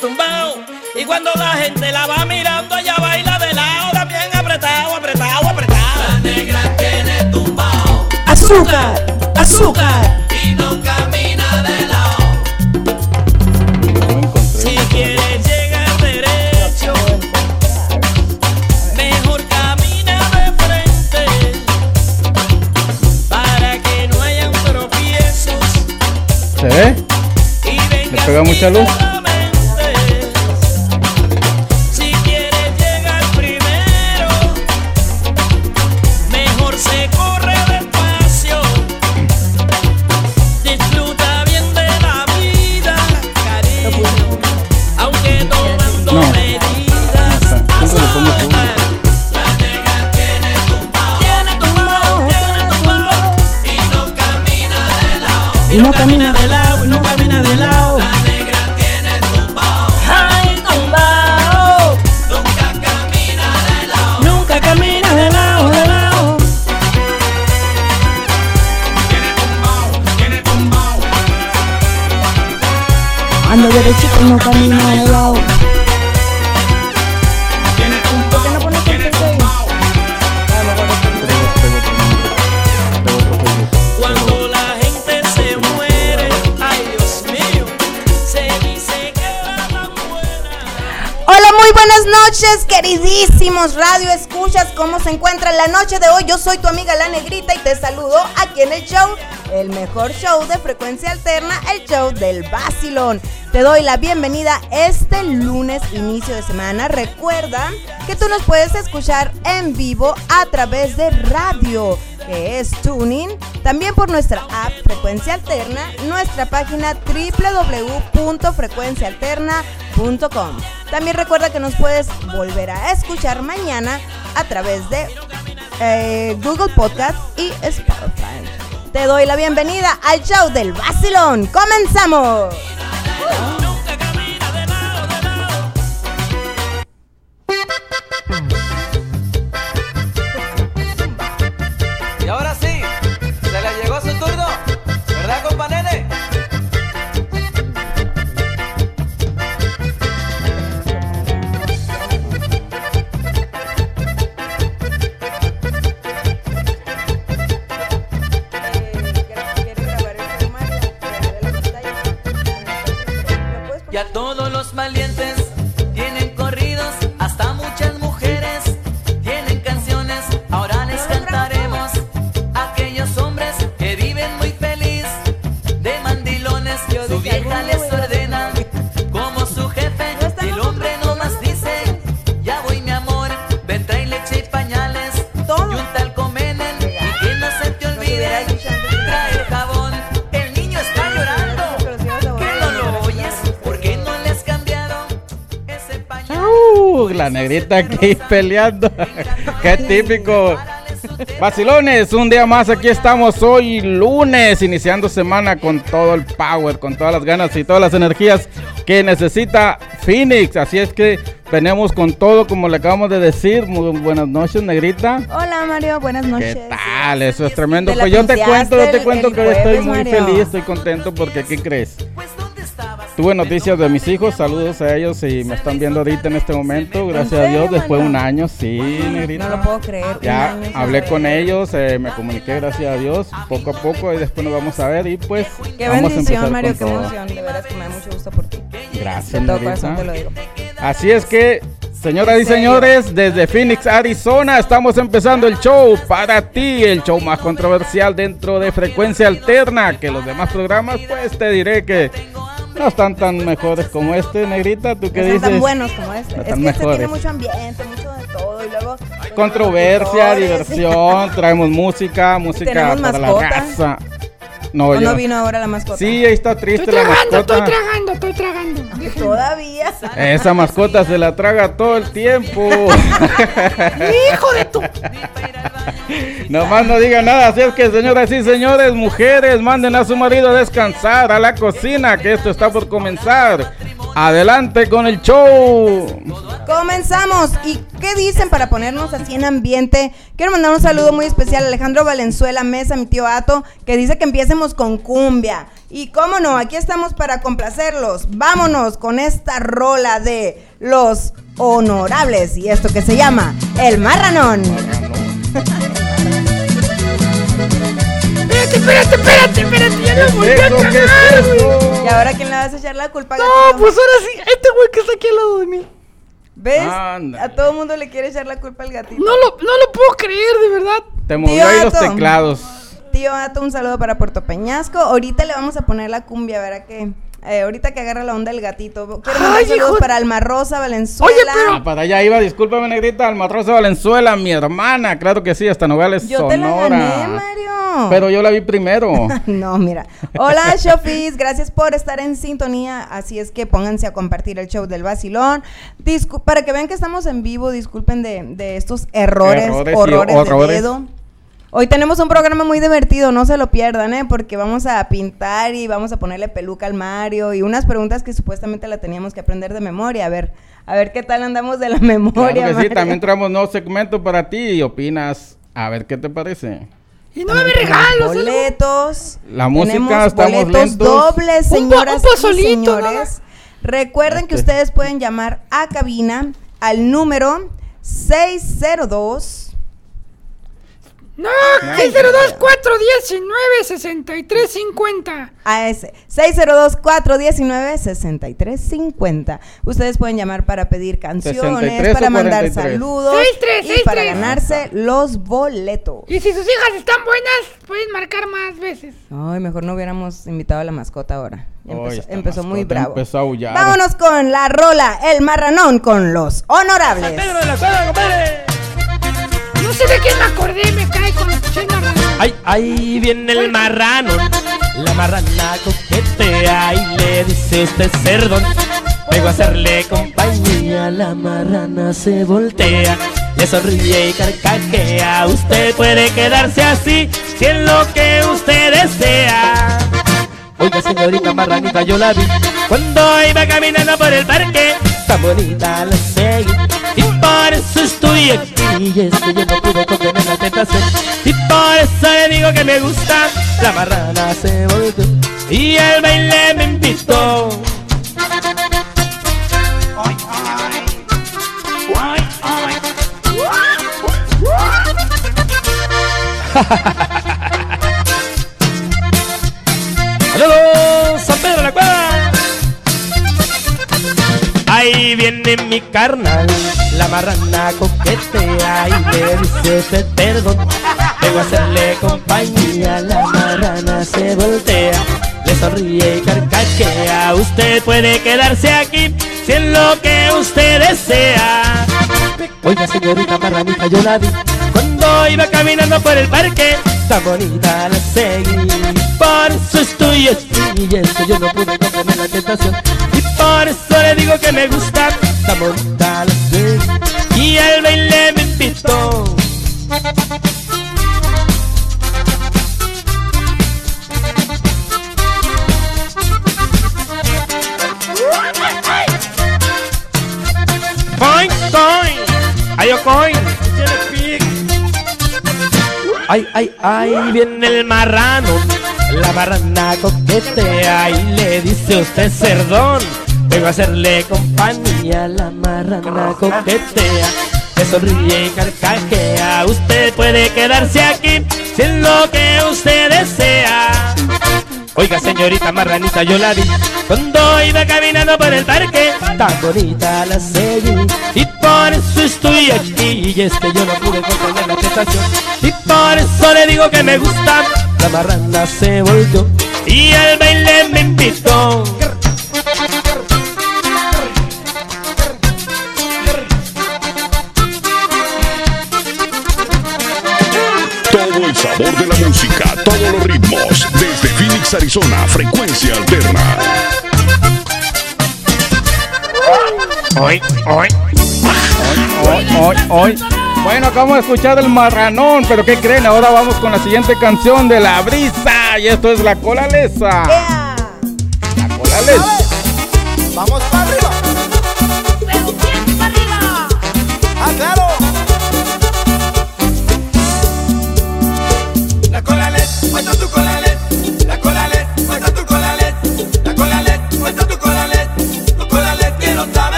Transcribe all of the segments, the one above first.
tumbao. Y cuando la gente la va mirando, ella baila de lado, también apretado, apretado, apretado. La negra tiene tumbao Azúcar, azúcar. y no camina de lado. Si quieres llegar derecho, mejor camina de frente. Para que no hayan tropiezos. ¿Se ve? Y vengas pega mucha luz? Y no camina de lado, y no camina de lado. La negra tiene tumbao Ay, tumbao. nunca camina de lado. Nunca camina de lado, de lado. Tiene tumbao, tiene tumbao. Ando derechito, no camino de lado. Radio Escuchas. ¿Cómo se encuentra la noche de hoy? Yo soy tu amiga La Negrita y te saludo aquí en el show, el mejor show de frecuencia alterna, el show del Basilón. Te doy la bienvenida este lunes, inicio de semana. Recuerda que tú nos puedes escuchar en vivo a través de radio, que es Tuning, también por nuestra app Frecuencia Alterna, nuestra página www.frecuenciaalterna.com. También recuerda que nos puedes volver a escuchar mañana a través de eh, Google Podcast y Spotify. Te doy la bienvenida al show del Basilón. ¡Comenzamos! Negrita aquí peleando. Qué típico. Vacilones, un día más aquí estamos hoy lunes, iniciando semana con todo el power, con todas las ganas y todas las energías que necesita Phoenix. Así es que venimos con todo, como le acabamos de decir. Muy buenas noches, negrita. Hola Mario, buenas noches. ¿Qué tal? Eso es tremendo. Pues yo te cuento, yo te cuento el que estoy muy Mario. feliz, estoy contento porque ¿qué crees? Tuve noticias de mis hijos, saludos a ellos y me están viendo ahorita en este momento, gracias a Dios, después de un año, sí, negrita. No lo puedo creer. Ya hablé con ellos, eh, me comuniqué, gracias a Dios, poco a poco y después nos vamos a ver y pues Qué vamos a bendición, empezar Mario, qué emoción. De veras que me da mucho gusto por ti. Gracias, todo corazón te negrita. lo digo. Así es que, señoras y señores, desde Phoenix, Arizona, estamos empezando el show para ti, el show más controversial dentro de Frecuencia Alterna, que los demás programas, pues te diré que no están tan mejores como este, negrita, ¿tú qué No dices? son tan buenos como este. No es tan que este tiene mejores. mucho ambiente, mucho de todo. Y luego. Controversia, diversión, traemos música, música para la mascota. raza. No, ¿O yo- no vino ahora la mascota? Sí, ahí está triste Estoy la tragando, mascota. estoy tragando, estoy tragando. Déjenme. Todavía. Esa mascota se la traga todo el tiempo. Hijo de tu. Nomás no diga nada, así es que señoras y señores, mujeres, manden a su marido a descansar a la cocina, que esto está por comenzar. Adelante con el show. Comenzamos. ¿Y qué dicen para ponernos así en ambiente? Quiero mandar un saludo muy especial a Alejandro Valenzuela Mesa, mi tío Ato, que dice que empiecemos con cumbia. Y cómo no, aquí estamos para complacerlos. Vámonos con esta rola de los honorables y esto que se llama El Marranón. Espérate, espérate, espérate, espérate. Ya lo volví a ¿Eso qué es cagar, güey. ¿Y ahora quién le vas a echar la culpa? No, gatito? pues ahora sí. Este güey que está aquí al lado de mí. ¿Ves? Ándale. A todo mundo le quiere echar la culpa al gatito. No lo, no lo puedo creer, de verdad. Te movió ahí los teclados. Tío Ato, un saludo para Puerto Peñasco. Ahorita le vamos a poner la cumbia, verá que. Eh, ahorita que agarra la onda el gatito. Quiero mandar Ay, saludos para Alma Rosa, Valenzuela. Oye, pero- Ah, para allá iba, discúlpame, negrita, al matroso Valenzuela, mi hermana. Claro que sí, hasta Nogales, Yo te la Sonora. gané, Mario. Pero yo la vi primero. No, mira. Hola, Shofis. Gracias por estar en sintonía. Así es que pónganse a compartir el show del vacilón. Discu- para que vean que estamos en vivo, disculpen de, de estos errores, Errores y horrores de horrores. Hoy tenemos un programa muy divertido, no se lo pierdan, ¿eh? Porque vamos a pintar y vamos a ponerle peluca al Mario y unas preguntas que supuestamente la teníamos que aprender de memoria. A ver, a ver qué tal andamos de la memoria. Claro que sí, Mario. también traemos nuevo segmento para ti y opinas. A ver qué te parece. Y no me regalos. boletos. La música, estamos boletos lentos. dobles, Un po- señoras un y pozolito, señores. Recuerden que Este. ustedes pueden llamar a cabina al número 602 No, 602 419 6350. a ese 602-419-6350. Ustedes pueden llamar para pedir canciones, 63 para mandar 43. saludos 63, y para 63. ganarse los boletos. Y si sus hijas están buenas, pueden marcar más veces. Ay, mejor no hubiéramos invitado a la mascota ahora. Ya Ay, empezó empezó muy bravo. empezó a aullar. Vámonos con la rola El Marranón con los honorables. Pedro de la Cuadra, compadre. No sé de quién me acordé, me cae con los chenos. Ay, ahí viene el marrano. La marrana coquetea y le dice usted cerdón. Vengo a hacerle compañía. La marrana se voltea, le sonríe y carcajea. Usted puede quedarse así si es lo que usted desea. Oiga, señorita marranita, yo la vi cuando iba caminando por el parque. Tan bonita la seguí y por eso estoy aquí. Y es que yo no pude contener la tentación. Y por eso le digo que me gusta. La marrana se volvió y el baile me invitó. Viene mi carnal, la marrana coquetea y le dice usted perdón. Vengo a hacerle compañía, la marrana se voltea, le sonríe y carcajea. Usted puede quedarse aquí si es lo que usted desea. Oiga señorita marranita, yo la vi cuando iba caminando por el parque. Tan bonita la seguí, por eso estoy aquí. Y es que yo no pude contener la tentación. Y por eso le digo que me gusta. La seguí, y el baile me invitó. Coin, coin, ay, oh, coin. Ay, ay, ay, viene el marrano. La marrana coquetea y le dice usted cerdón. Vengo a hacerle compañía. La marrana coquetea, le sonríe y carcajea. Usted puede quedarse aquí si es lo que usted desea. Oiga, señorita marranita, yo la vi cuando iba caminando por el parque. Tan bonita la seguí y por eso estoy aquí. Y es que yo no pude contener la tentación y por eso le digo que me gusta. La marrana se volvió y el baile me invitó. Todo el sabor de la música, todos los ritmos. Phoenix, Arizona, frecuencia alterna. Hoy, hoy. Hoy, hoy, hoy. Bueno, acabamos de escuchar el marranón, pero ¿qué creen? Ahora vamos con la siguiente canción de La Brisa. Y esto es La Cola Lesa. ¡Ea! La Cola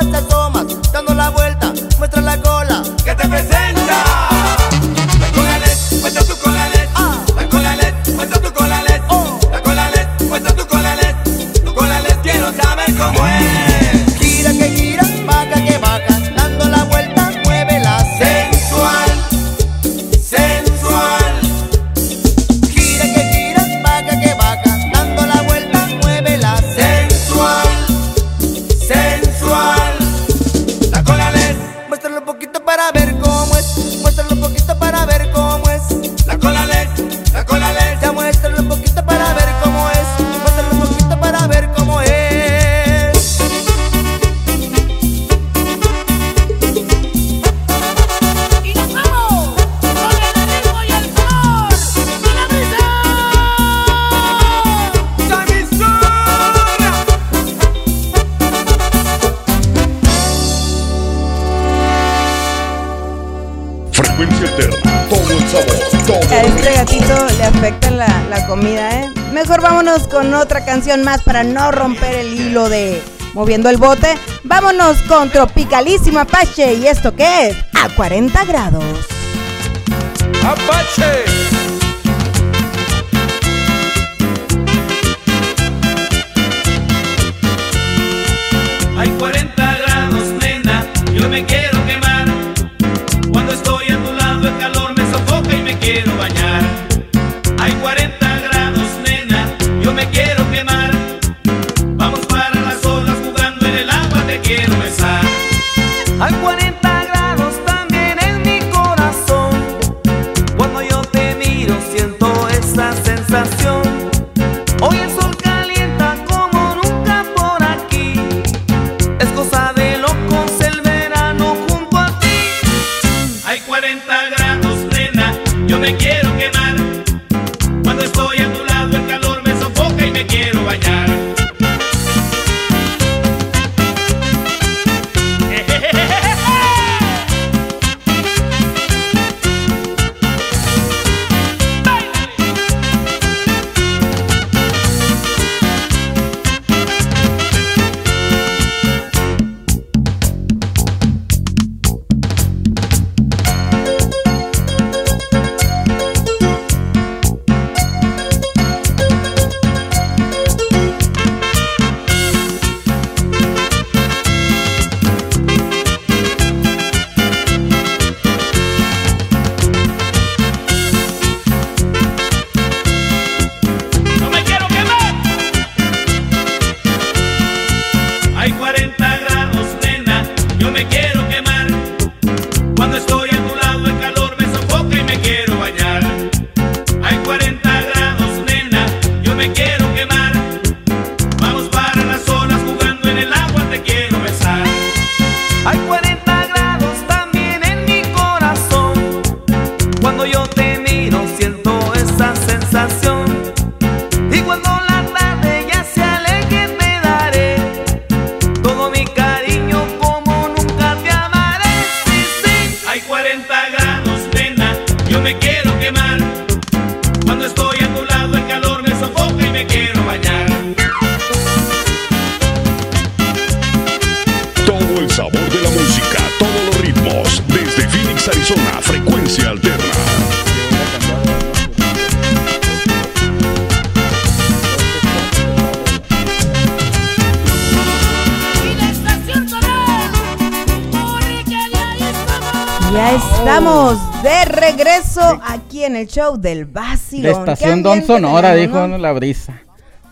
вас о том, más para no romper el hilo de moviendo el bote. Vámonos con Tropicalísimo Apache. ¿Y esto qué es? A 40 grados. Apache. que quiero bañar. El show del Vacilón. De ¿Qué Estación Don Sonora, dijo no? la brisa.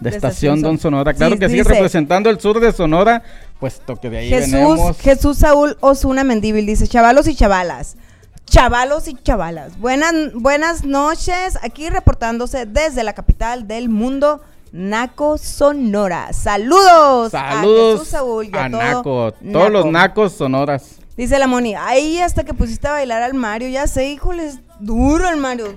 De, De Estación Don Son- Sonora. Claro Sí, que sí, dice- representando el sur de Sonora, puesto que de ahí Jesús, venimos. Jesús Saúl Osuna Mendíbil dice, chavalos y chavalas. Chavalos y chavalas. Buenas, buenas noches, aquí reportándose desde la capital del mundo, Naco, Sonora. Saludos. a Saludos Jesús Saúl y a a todo Naco. Todos los Naco. nacos sonoras. Dice la Moni, ahí hasta que pusiste a bailar al Mario, ya sé, híjoles, duro el Mario.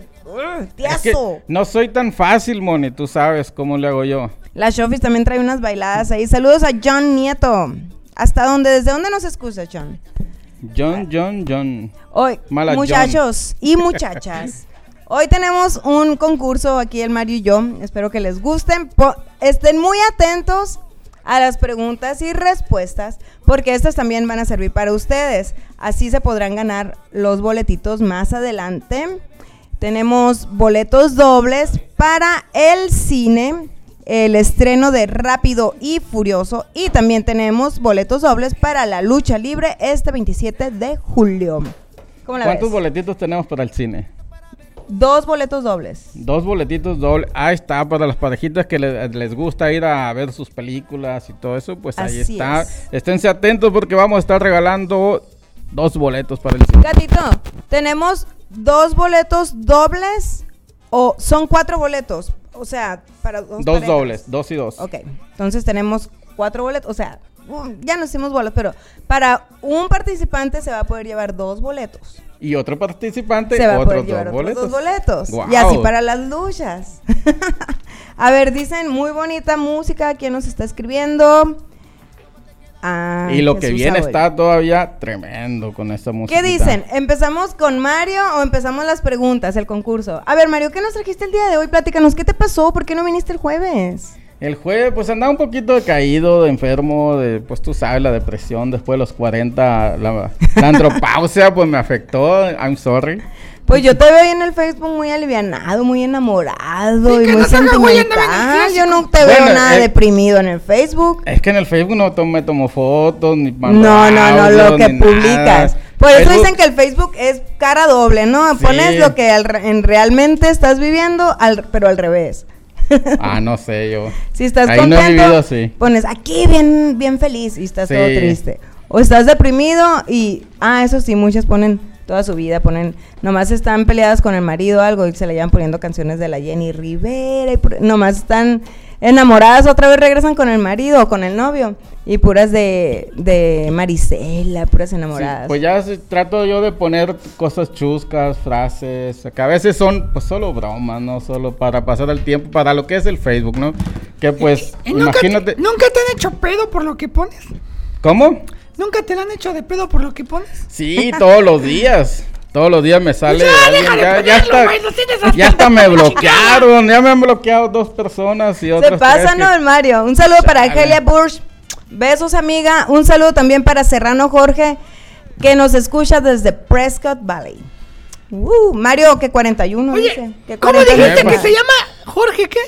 Es que no soy tan fácil, Moni. Tú sabes cómo le hago yo. La Shofis también trae unas bailadas ahí. Saludos a John Nieto. ¿Hasta dónde? ¿Desde dónde nos escucha, John? John, John, John. Hoy, Mala muchachos y muchachas, hoy tenemos un concurso aquí el Mario y yo. Espero que les gusten. Po- estén muy atentos a las preguntas y respuestas, porque estas también van a servir para ustedes. Así se podrán ganar los boletitos más adelante. Tenemos boletos dobles para el cine, el estreno de Rápido y Furioso. Y también tenemos boletos dobles para la lucha libre este 27 de julio. ¿Cómo la ¿Cuántos ves? boletitos tenemos para el cine? Dos boletos dobles. Dos boletitos doble. Ahí está, para las parejitas que le- les gusta ir a ver sus películas y todo eso, pues ahí Así está. es. Esténse atentos porque vamos a estar regalando dos boletos para el cine. Gatito, tenemos dos boletos dobles o son cuatro boletos. O sea, para dos, Dos parejas. dobles, dos y dos. Ok, entonces tenemos cuatro boletos. O sea, um, ya nos hicimos boletos, pero para un participante se va a poder llevar dos boletos. Y otro participante, se va a poder otros llevar dos otros boletos. dos boletos. Y así para las luchas. a ver, dicen muy bonita música. ¿Quién nos está escribiendo? Ah, Y lo que viene Saúl. está todavía tremendo con esta música. ¿Qué dicen? ¿Empezamos con Mario o empezamos las preguntas, el concurso? A ver, Mario, ¿qué nos trajiste el día de hoy? Platícanos, ¿qué te pasó? ¿Por qué no viniste el jueves? El jueves, pues andaba un poquito decaído, de enfermo, de, pues tú sabes, la depresión después de los 40, la, la andropausia, pues me afectó, I'm sorry. Pues yo te veo ahí en el Facebook muy alivianado, muy enamorado Sí, y muy no sentimental. Yo no te veo Bueno, nada eh, deprimido en el Facebook. Es que en el Facebook no to- me tomo fotos, ni mando No, no, no, lo que nada. publicas. Por eso dicen que el Facebook es cara doble, ¿no? Sí. Pones lo que al re- en realmente estás viviendo, al- pero al revés. Ah, no sé, yo. Si estás Ahí no he contento, vivido así. pones aquí bien, bien feliz y estás Sí. todo triste. O estás deprimido y, ah, eso sí, muchas ponen toda su vida, ponen, nomás están peleadas con el marido o algo y se le llevan poniendo canciones de la Jenny Rivera y por- nomás están enamoradas, otra vez regresan con el marido o con el novio y puras de, de Marisela, puras Sí, enamoradas. pues ya trato yo de poner cosas chuscas, frases, que a veces son pues solo bromas, no solo para pasar el tiempo, para lo que es el Facebook, ¿no? Que pues, ¿Y nunca, imagínate... te, ¿Nunca te han hecho pedo por lo que pones? ¿Cómo? ¿Nunca te la han hecho de pedo por lo que pones? Sí, todos los días. Todos los días me sale Ya, alguien, ya, ya no hasta- ya hasta me bloquearon, ya me han bloqueado dos personas y Se otras pasa, tres ¿no? que- El Mario. Un saludo para. Angelia Bursch. Besos, amiga. Un saludo también para Serrano Jorge, que nos escucha desde Prescott Valley. Uh, Mario, que 41, dice. Oye, Que ¿cómo 41. dijiste que se llama Jorge qué?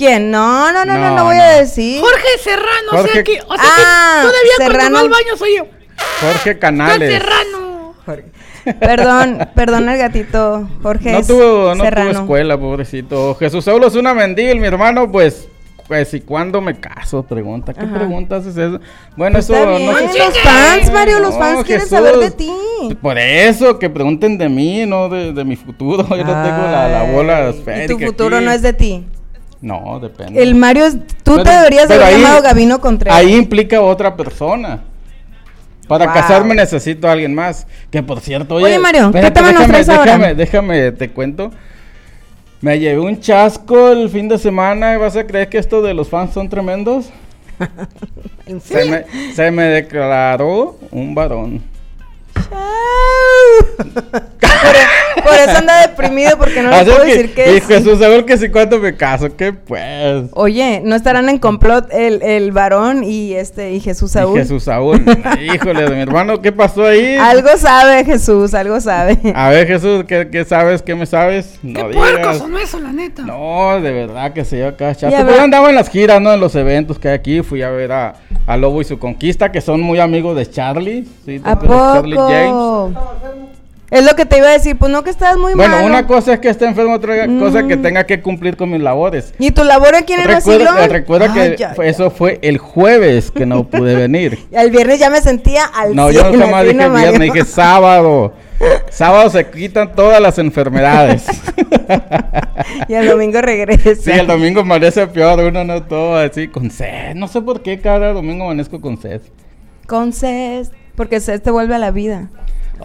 ¿Quién? No, no, no, no, no, voy no. a decir. Jorge Serrano, o Jorge- sea que, o sea Ah, que todavía Serrano. cuando va al baño soy yo. Jorge Jorge Canales. Serrano. Perdón, perdón el gatito. Jorge No tuvo, no Serrano. tuvo escuela, pobrecito. Jesús Saulo es una mendil, mi hermano, pues, pues, ¿y cuándo me caso? Pregunta, ¿qué Ajá. preguntas es eso? Bueno, Pues eso está bien, no se los fans, Mario, los No, fans quieren Jesús, saber de ti. Por eso, que pregunten de mí, no de, de mi futuro. Yo no tengo la, la bola Ay, esférica Y tu futuro aquí. no es de ti. No, depende. El Mario, tú Pero- te deberías de haber ahí- llamado Gabino Contreras. Ahí implica otra persona. Para Wow. casarme necesito a alguien más. Que por cierto, oye. Oye, Mario, ¿qué espérate, tema nos déjame, ahora? déjame, déjame, te cuento. Me llevé un chasco el fin de semana y vas a creer que esto de los fans son tremendos. se, me, se me declaró un varón. Por, por eso anda deprimido porque no le puedo que- decir que y. Jesús, Saúl, que si cuando me caso, ¿qué pues? Oye, ¿no estarán en complot el, el varón y este y Jesús Y Saúl? Jesús Saúl. Híjole, de mi hermano, ¿qué pasó ahí? Algo sabe Jesús, algo sabe. A ver, Jesús, ¿qué, qué sabes? ¿Qué me sabes? Qué No puercos digas. son eso, la neta. No, de verdad que se lleva acá chato. Pues va. andaba en las giras, ¿no? En los eventos que hay aquí. Fui a ver a, a Lobo y su conquista, que son muy amigos de Charlie. ¿sí? ¿Te ¿A de Charlie Es lo que te iba a decir, pues no que estás muy Bueno, malo. una cosa es que esté enfermo, otra cosa que Mm. tenga que cumplir con mis labores. ¿Y tu labor aquí en el Recuerda, vacilón? que ya, fue- ya. eso fue el jueves que no pude venir. El viernes ya me sentía al No, yo 100, nunca más dije viernes, dije sábado. Sábado se quitan todas las enfermedades. y el domingo regresa. Sí, el domingo amanece peor, uno no todo así con sed. No sé por qué cada domingo amanezco con sed. Con sed, porque sed te vuelve a la vida.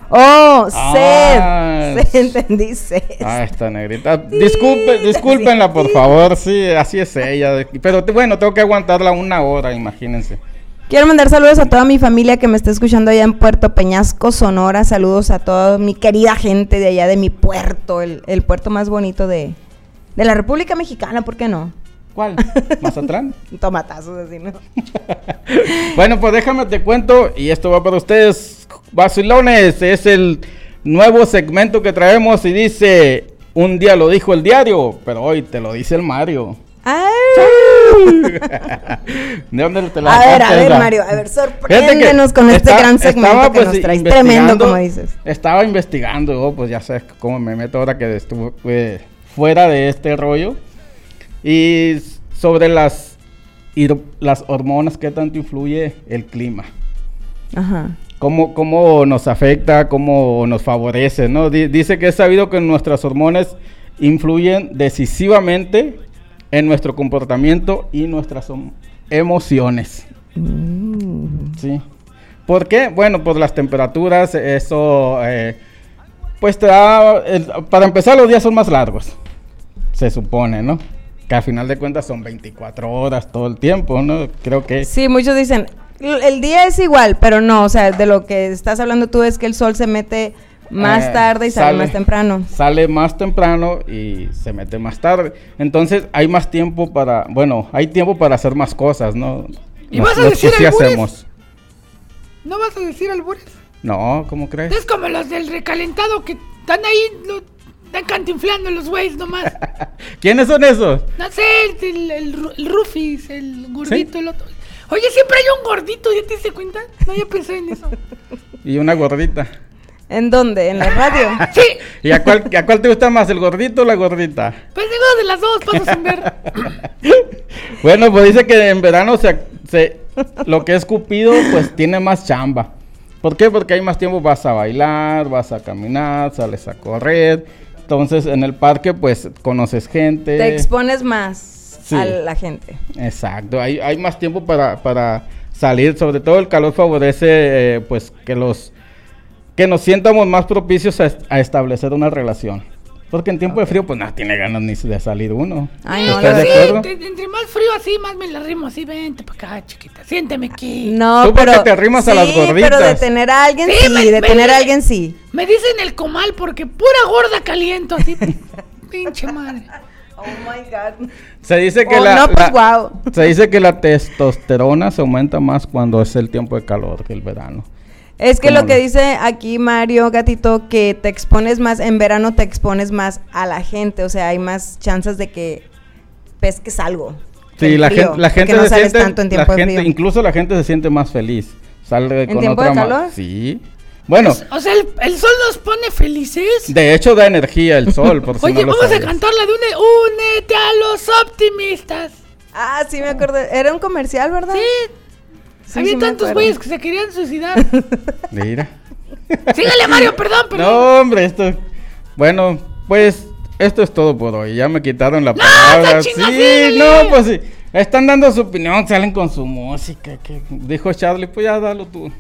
Oh, Ah, sed. Sed, entendí sed. Ah, esta negrita. Disculpe, discúlpenla, por favor. Sí, así es ella. Pero bueno, tengo que aguantarla una hora, imagínense. Quiero mandar saludos a toda mi familia que me está escuchando allá en Puerto Peñasco, Sonora. Saludos a toda mi querida gente de allá de mi puerto, el, el puerto más bonito de, de la República Mexicana, ¿por qué no? ¿Cuál? ¿Mazatlán? Tomatazos así, ¿no? Bueno, pues déjame te cuento, y esto va para ustedes, vacilones, es el nuevo segmento que traemos y dice, un día lo dijo el diario, pero hoy te lo dice el Mario. ¡Ay! ¿De dónde te la A ver, a ver? Mario, a ver, sorpréndenos con este gran segmento estaba, que pues, nos traes. Tremendo, como dices. Estaba investigando, oh, pues ya sabes cómo me meto ahora que estuve eh, fuera de este rollo. Y sobre las, las hormonas, qué tanto influye el clima. Ajá. Cómo, cómo nos afecta, cómo nos favorece, ¿no? Di- dice que es sabido que nuestras hormonas influyen decisivamente en nuestro comportamiento y nuestras emociones. Mm. Sí. ¿Por qué? Bueno, por las temperaturas, eso, eh, pues te da, para empezar los días son más largos, se supone, ¿no? Que al final de cuentas son 24 horas todo el tiempo, ¿no? Creo que... Sí, muchos dicen, "L- el día es igual, pero no, o sea, de lo que estás hablando tú es que el sol se mete más Eh, tarde y sale, más temprano. Sale más temprano y se mete más tarde. Entonces hay más tiempo para, bueno, hay tiempo para hacer más cosas, ¿no? ¿Y Nos- vas a decir sí hacemos. ¿No vas a decir albures? No, ¿cómo crees? Es como los del recalentado que están ahí, están cantinflando los güeyes nomás. ¿Quiénes son esos? No sé, el, el, Ru- el Rufis, el gordito, el otro. Oye, siempre hay un gordito, ¿ya te diste cuenta? No, ya pensé en eso. Y una gordita. ¿En dónde? ¿En la radio? Sí, ¿Y a cuál, a cuál te gusta más, el gordito o la gordita? pues digo de las dos, paso sin ver. Bueno, pues dice que en verano se, se- lo que es Cupido, pues tiene más chamba. ¿Por qué? Porque hay más tiempo, vas a bailar, vas a caminar, sales a correr. Entonces, en el parque, pues, conoces gente. Te expones más Sí. a la gente. Exacto, hay, hay más tiempo para, para salir. Sobre todo el calor favorece, eh, pues, que los... Que nos sientamos más propicios a establecer una relación. Porque en tiempo de frío, pues, no tiene ganas ni de salir uno. Ay, no, ¿Estás de sí, acuerdo? entre más frío así, más me la rimo así. Vente para acá, chiquita, siénteme aquí. No, Tú porque pero... te arrimas a las Sí, pero de gorditas. tener a alguien Sí, sí, me- de me- tener a alguien sí. Me dicen el comal porque pura gorda caliento así. Pinche madre. Oh my God. Se dice que Oh, la, no, pues, la- guau. se dice que la testosterona se aumenta más cuando es el tiempo de calor que el verano. Es que ¿Cómo lo que dice aquí Mario Gatito, que te expones más, en verano te expones más a la gente, o sea, hay más chances de que pesques algo. Sí, la frío, gente, la gente no se siente, tanto en la tiempo de gente- frío. incluso la gente se siente más feliz. Sale ¿En con tiempo otra de calor? Sí. Bueno, O sea, el, el sol nos pone felices. de hecho da energía el sol, por si Oye, no vamos a cantar la de une, únete a los optimistas. Ah, sí me acuerdo, era un comercial, ¿verdad? Sí, Sí, había sí tantos güeyes que se querían suicidar. Mira. Sígale, Mario, perdón, perdón. No, hombre, esto. Bueno, pues esto es todo por hoy. Ya me quitaron la palabra. Sí, síguele. no, pues sí. Están dando su opinión, salen con su música. Que, dijo Charlie, pues ya dalo tú.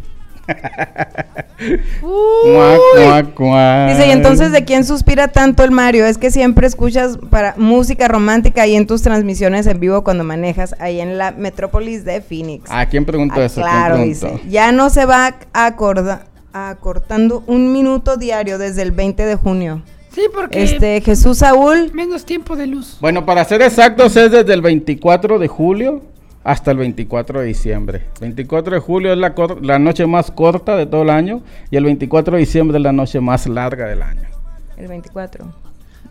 Dice, y entonces, ¿de quién suspira tanto el Mario? Es que siempre escuchas para música romántica ahí en tus transmisiones en vivo cuando manejas ahí en la metrópolis de Phoenix. ¿A quién preguntó Ah, eso? ¿Quién claro, preguntó? dice. Ya no se va a acordar. acortando un minuto diario desde el 20 de junio. Sí, porque Este, Jesús Saúl, menos tiempo de luz. Bueno, para ser exactos es desde el 24 de julio hasta el 24 de diciembre. 24 de julio es la, la noche más corta de todo el año y el 24 de diciembre es la noche más larga del año. el 24.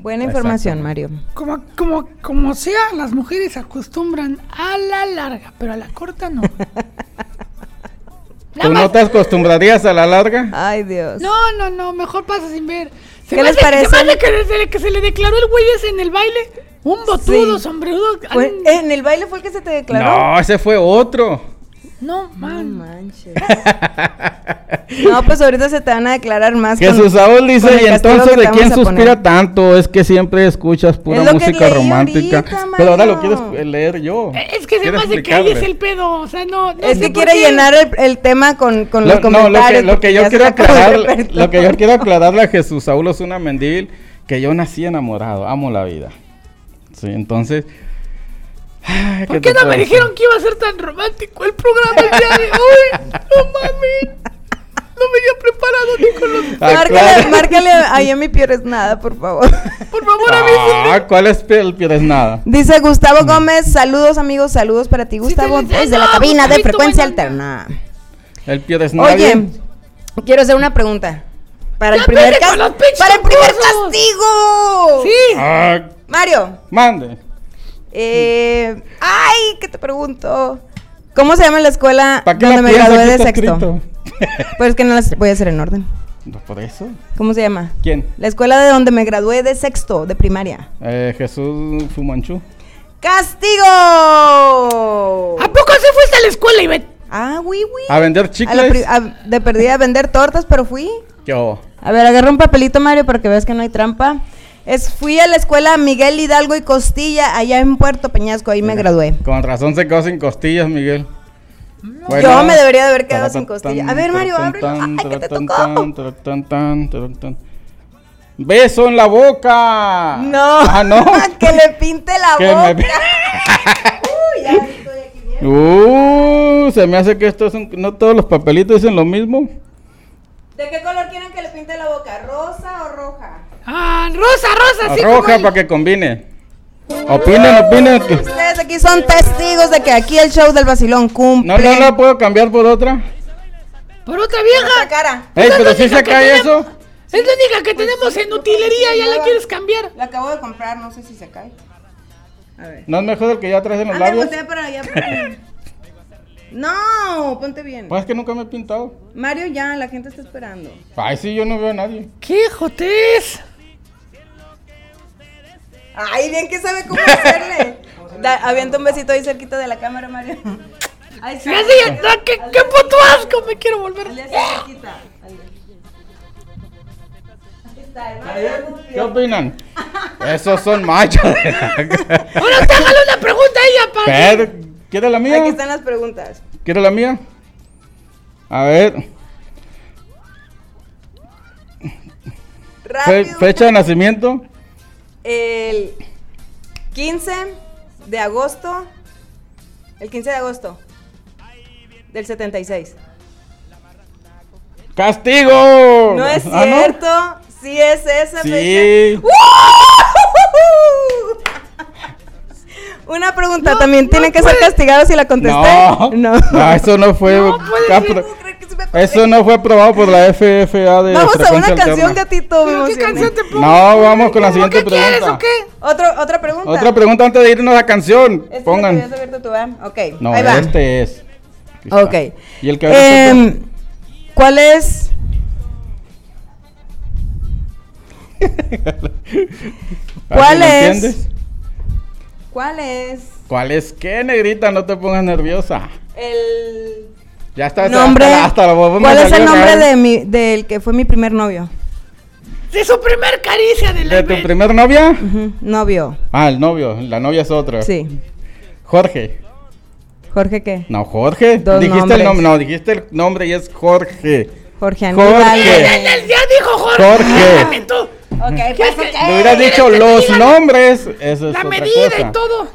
Buena información, Mario. Como, como, como sea, las mujeres se acostumbran a la larga, pero a la corta no. ¿Tú no te acostumbrarías a la larga? Ay, Dios. No, no, no, mejor pasa sin ver. Se ¿Qué les hace- parece? Se me hace que desde que se le declaró el güey ese en el baile, un botudo, Sí. sombrerudo. An- ¿En el baile fue el que se te declaró? No, ese fue otro. No, No man. manches. No, pues ahorita se te van a declarar más. Jesús Saúl dice, y entonces de quién suspira poner". tanto, es que siempre escuchas pura Es música romántica. ahorita, Pero ahora lo quieres leer yo. Es que se me ¿Quieres hace que ahí es el pedo. O sea, no. no Es que quiere qué. llenar el, el tema con, con Lo- los no, lo que, comentarios. lo que yo quiero aclarar, lo que yo quiero aclararle a Jesús Saúl es una mendil que yo nací enamorado, amo la vida. Sí, entonces. ay, ¿Por qué no me decir? dijeron que iba a ser tan romántico el programa el día de hoy? No mames. No venía preparado ni con los. Márcale, márcale ahí a mi pieres nada, por favor. Por favor, avísenme. Ah, ¿cuál es el pierdes nada? Dice Gustavo Gómez, saludos amigos, saludos para ti Gustavo, desde la cabina de frecuencia alterna. El pierdes nada. Oye, quiero hacer una pregunta. Para el primer, para el primer castigo. Sí. Ah, Mario, mande. eh, ay, ¿qué te pregunto? ¿Cómo se llama la escuela ¿Para qué donde la me gradué de sexto? Pues es que no las voy a hacer en orden. No, ¿Por eso? ¿Cómo se llama? ¿Quién? La escuela de donde me gradué de sexto, de primaria. Eh, Jesús Fumanchu. ¡Castigo! ¿A poco se fuiste a la escuela, Ivette? Ah, oui, oui. A vender A la chicles. pri- a- de perdida a vender tortas, pero fui. Yo. A ver, agarra un papelito, Mario, para que veas que no hay trampa. Es, fui a la escuela Miguel Hidalgo y Costilla, allá en Puerto Peñasco, ahí me gradué. Con razón se quedó sin costillas, Miguel. Yo me debería de haber quedado sin costilla. A ver, Mario, ábrelo. Ay, ¿qué te tocó? Beso en la boca. No, Ah, no. que le pinte la Que boca. me- Uy, ya estoy aquí bien. Uh, se me hace que esto es un... No todos los papelitos dicen lo mismo. ¿De qué color quieren que le pinte la boca? ¿Rosa o roja? Ah, rosa, rosa, sí. Roja para que combine. Opinen, opinen. que- Ustedes aquí son testigos de que aquí el show del vacilón cumple. No, no la puedo cambiar por otra. Por otra Otra vieja. cara. Ey, pero si se cae tenemos. eso. Es la única que tenemos en utilería, ya la quieres cambiar. La acabo de comprar, no sé si se cae. A ver. ¿No es mejor el que ya traes en los Ande, labios? voltea para allá. para allá. No, ponte bien. Pues es que nunca me he pintado. Mario, ya, la gente está esperando. Ay, sí, yo no veo a nadie. ¿Qué jotes? Ay, bien que sabe cómo hacerle. Da, avienta un besito ahí cerquita de la cámara, Mario. Ay, sí. ¿Qué, qué puto asco me quiero volver. Cerquita. ¿Qué opinan? Esos son machos. Ahora hágale una pregunta a ella, para. Pero, ¿Quiere la mía? Aquí están las preguntas. ¿Quiere la mía? A ver. Fe- fecha de nacimiento. El 15 de agosto. El 15 de agosto. Del 76. ¡Castigo! No es Ah, ¿no? cierto. Sí es esa Sí. fecha. Una pregunta, ¿también tiene que ser castigado si la contesté? No, No. no, eso no fue. No puede ser. Eso no fue aprobado por la FFA de Vamos a una canción, alterna. gatito. me ¿Pero qué canción te pongo? No, vamos con la siguiente ¿Qué quieres pregunta. o qué? Otro, otra pregunta. Otra pregunta antes de irnos a la canción. Este es el que Pongan. No, ahí va. este es. Aquí está. Ok. Y el que ahora Em, ¿Cuál es? ¿Cuál ¿me es? entiendes? ¿Cuál es ¿Cuál es qué, negrita? No te pongas nerviosa. el Ya está. nombre? Hasta, hasta me ¿Cuál es el nombre de mi, del que fue mi primer novio? De su primer caricia de la ¿De tu primer novia? Novio, Ah, el novio. La novia es otra. sí. Jorge. ¿Jorge qué? No, Jorge. Dos dijiste nombres. el nombre. No, dijiste el nombre y es Jorge. Jorge Jorge. Aníbal. Ya, ya, dijo Jorge. Jorge. Tú. Ok, ¿Qué pues es que- ok. Le hubieras dicho los nombres. Eso es La otra medida cosa. y todo.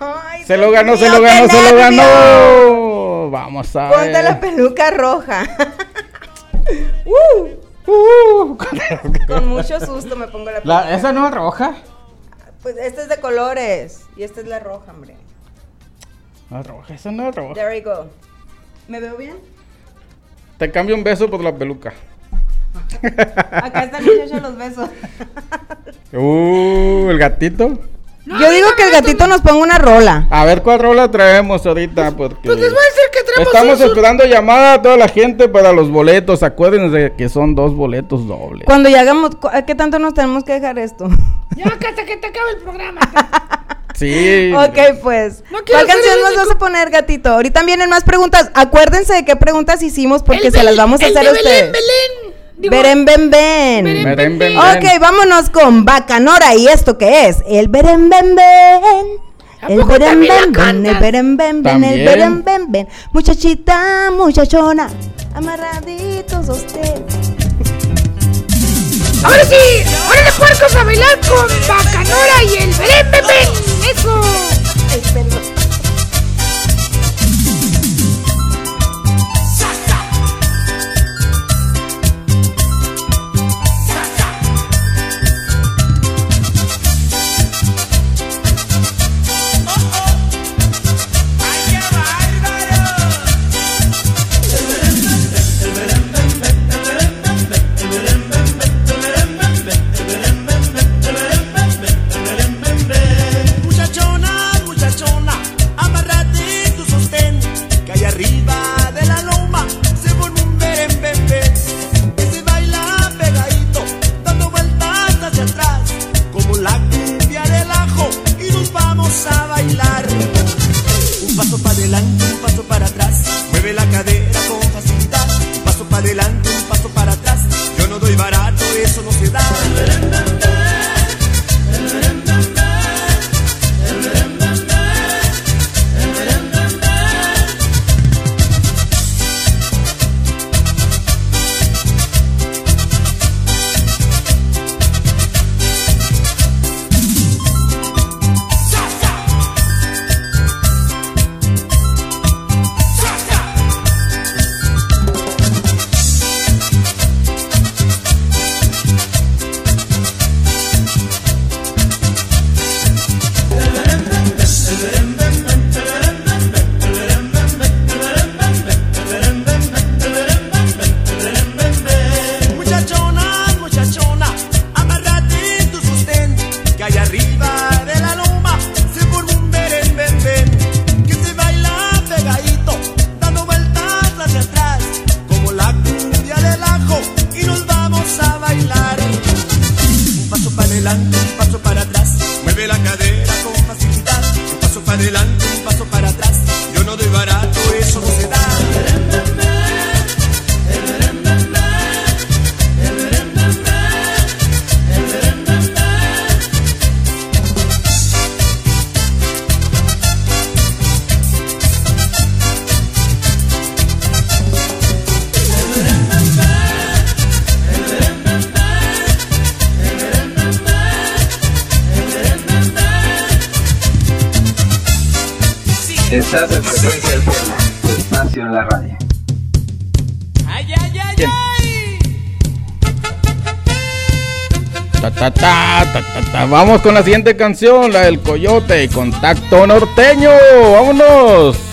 Ay, Se lo ganó, se lo ganó, se lo ganó. Vamos. A Ponte ver. la peluca roja. Uh, Uh, con mucho susto me pongo la peluca. la- esa no es roja. Pues esta es de colores y esta es la roja, hombre. No es roja, esa no es roja. There we go. ¿Me veo bien? Te cambio un beso por la peluca. Acá está el muchacho de los besos. Uh, el gatito. Yo digo que el gatito nos ponga una rola. A ver cuál rola traemos ahorita, porque Pues les voy a decir que traemos estamos un- esperando llamada a toda la gente para los boletos. Acuérdense que son dos boletos dobles. Cuando ya hagamos, ¿a qué tanto nos tenemos que dejar esto? Ya hasta que te acabe el programa. Sí. ok, pues. No ¿Cuál canción el nos vas a poner, gatito? Ahorita vienen más preguntas. Acuérdense de qué preguntas hicimos porque El se las vamos a el hacer a de ustedes. Belén, Belén. Beren, ben, ben. Beren, Beren, ben, Ok, ben. vámonos con Bacanora. ¿Y esto qué es? El beren, ben, ben. ¿A El beren, ben, ben, el beren, ben, ben, el beren, ben, ben. Muchachita, muchachona, amarraditos ustedes. Ahora sí, órale puercos a bailar con Bacanora y el Belén Bebé. Eso. Ay, vamos a bailar. Un paso para adelante, un paso para atrás, mueve la cadera con facilidad, un paso para adelante, un paso para atrás, yo no doy barato, eso no se da. Vamos con la siguiente canción, la del Coyote, Contacto Norteño. Vámonos.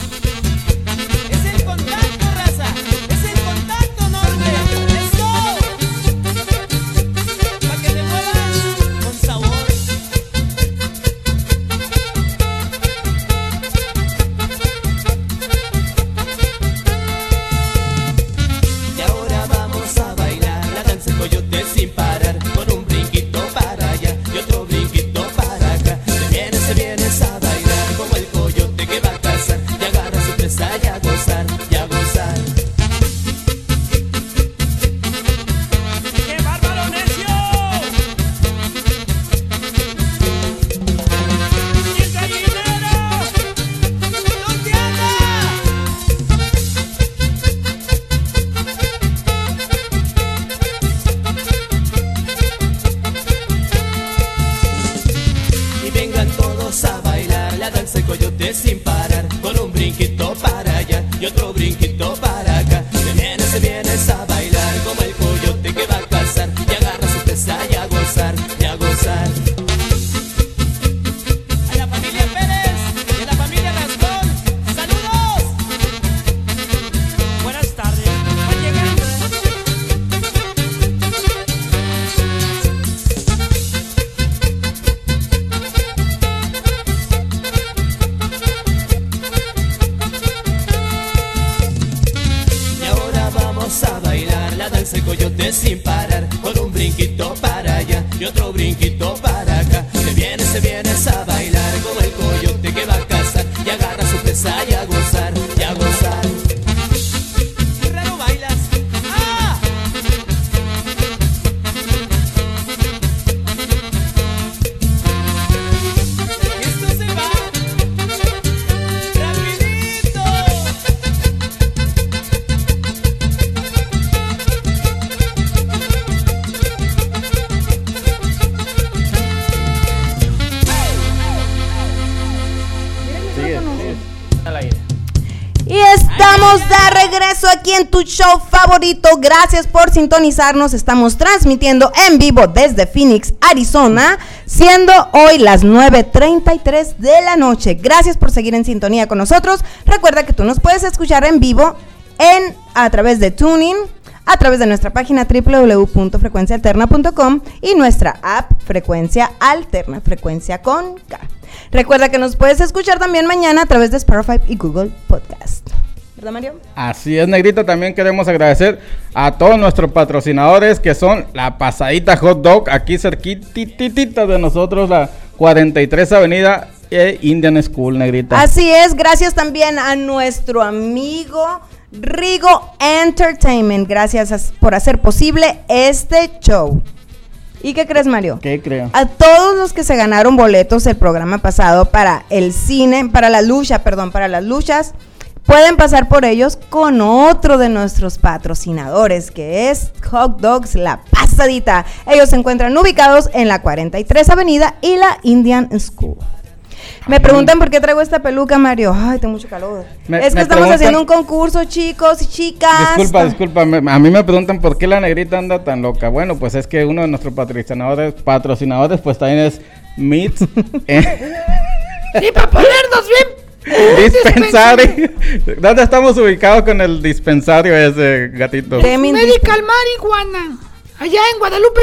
playa show favorito. Gracias por sintonizarnos. Estamos transmitiendo en vivo desde Phoenix, Arizona, siendo hoy las 9.33 de la noche. Gracias por seguir en sintonía con nosotros. Recuerda que tú nos puedes escuchar en vivo en a través de Tuning, a través de nuestra página www.frecuencialterna.com y nuestra app Frecuencia Alterna, Frecuencia con K. Recuerda que nos puedes escuchar también mañana a través de Spotify y Google Podcast. ¿Verdad, Mario? Así es, Negrita. También queremos agradecer a todos nuestros patrocinadores que son la Pasadita Hot Dog, aquí cerquitita de nosotros, la 43 Avenida e Indian School, Negrita. Así es, gracias también a nuestro amigo Rigo Entertainment. Gracias as- por hacer posible este show. ¿Y qué crees, Mario? ¿Qué creo? A todos los que se ganaron boletos el programa pasado para el cine, para la lucha, perdón, para las luchas, pueden pasar por ellos con otro de nuestros patrocinadores, que es Hot Dogs La Pasadita. Ellos se encuentran ubicados en la 43 Avenida y la Indian School. Me preguntan por qué traigo esta peluca, Mario. Ay, tengo mucho calor. Me- es que estamos preguntan- haciendo un concurso, chicos y chicas. Disculpa, disculpa. me- A mí me preguntan por qué la negrita anda tan loca. Bueno, pues es que uno de nuestros patrocinadores, patrocinadores pues también es Meats eh, Sí, para ponernos bien. Dispensario. ¿Dónde estamos ubicados con el dispensario ese gatito? Medical Marihuana. Allá en Guadalupe.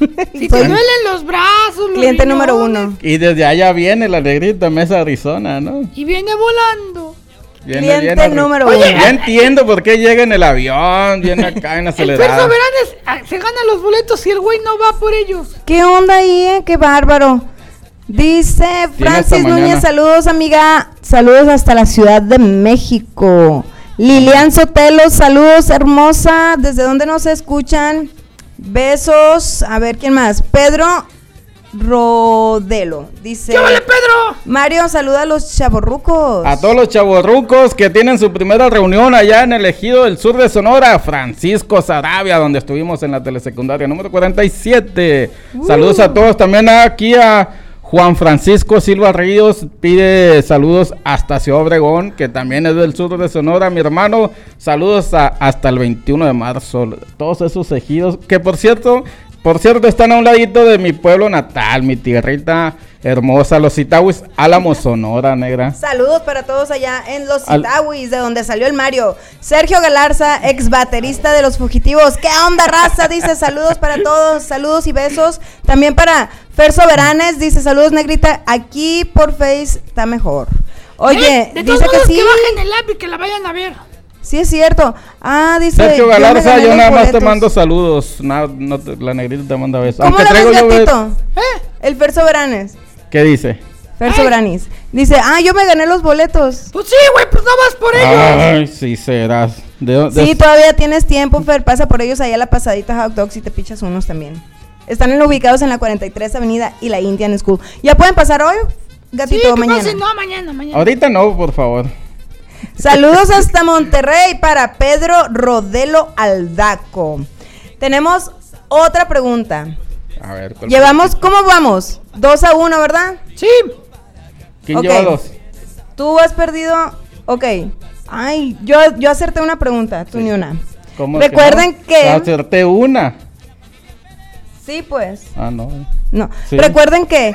Si te duelen los brazos, los cliente número uno. Y desde allá viene la negrita, Mesa Arizona, ¿no? Y viene volando. Viene, Cliente viene número Oye, uno. Ya entiendo por qué llega en el avión, viene acá en El acelerado. Veranes ah, se gana los boletos y el güey no va por ellos. ¿Qué onda ahí, eh? Qué bárbaro. Dice Francis. Núñez, saludos amiga, saludos hasta la Ciudad de México. Lilian Sotelo, saludos hermosa, ¿desde dónde nos escuchan? Besos, a ver quién más. Pedro Rodelo, dice. ¿Qué vale, Pedro? Mario, saluda a los chavorrucos. A todos los chavorrucos que tienen su primera reunión allá en el Ejido del Sur de Sonora, Francisco Sarabia, donde estuvimos en la telesecundaria número 47. Saludos a todos, también aquí a Juan Francisco Silva Ríos, pide saludos hasta Ciudad Obregón, que también es del sur de Sonora, mi hermano. Saludos hasta el 21 de marzo, todos esos ejidos, que por cierto, por cierto, están a un ladito de mi pueblo natal, mi tierrita hermosa, los Itawis, Álamo, Sonora, negra. Saludos para todos allá en Los Al- Itawis, de donde salió el Mario. Sergio Galarza, ex baterista de Los Fugitivos. ¿Qué onda, raza? Dice saludos para todos, saludos y besos. También para Fer Soberanes, dice saludos, negrita. Aquí por Face está mejor. Oye, Eh, de todos dice que sí. que bajen el app y que la vayan a ver. Sí, es cierto. Ah, dice. Sergio yo Galarza, yo los nada más te mando saludos. No te- la negrita te manda besos. ¿Cómo Aunque le traigo ves, yo gatito? ¿Eh? El Fer Soberanes. ¿Qué dice? Fer Soberanis. Dice, ah, yo me gané los boletos. Pues sí, güey, pues no vas por ellos. Ay, sí serás. De, de- Sí, todavía tienes tiempo, Fer. Pasa por ellos allá a la pasadita Hot Dogs y te pichas unos también. Están en- ubicados en la 43 Avenida y la Indian School. ¿Ya pueden pasar hoy? Sí, Gatito, que mañana. pasen, no, mañana, mañana. Ahorita no, por favor. Saludos hasta Monterrey para Pedro Rodelo Aldaco. Tenemos otra pregunta. A ver, ¿cuál- Llevamos, ¿cómo vamos? Dos a uno, ¿verdad? Sí, ¿quién lleva dos? Tú has perdido, ok. Ay, yo, yo acerté una pregunta, tú ni una. ¿Cómo Recuerden no? que- Acerté una. Sí, pues. Ah, no. No. Sí. Recuerden que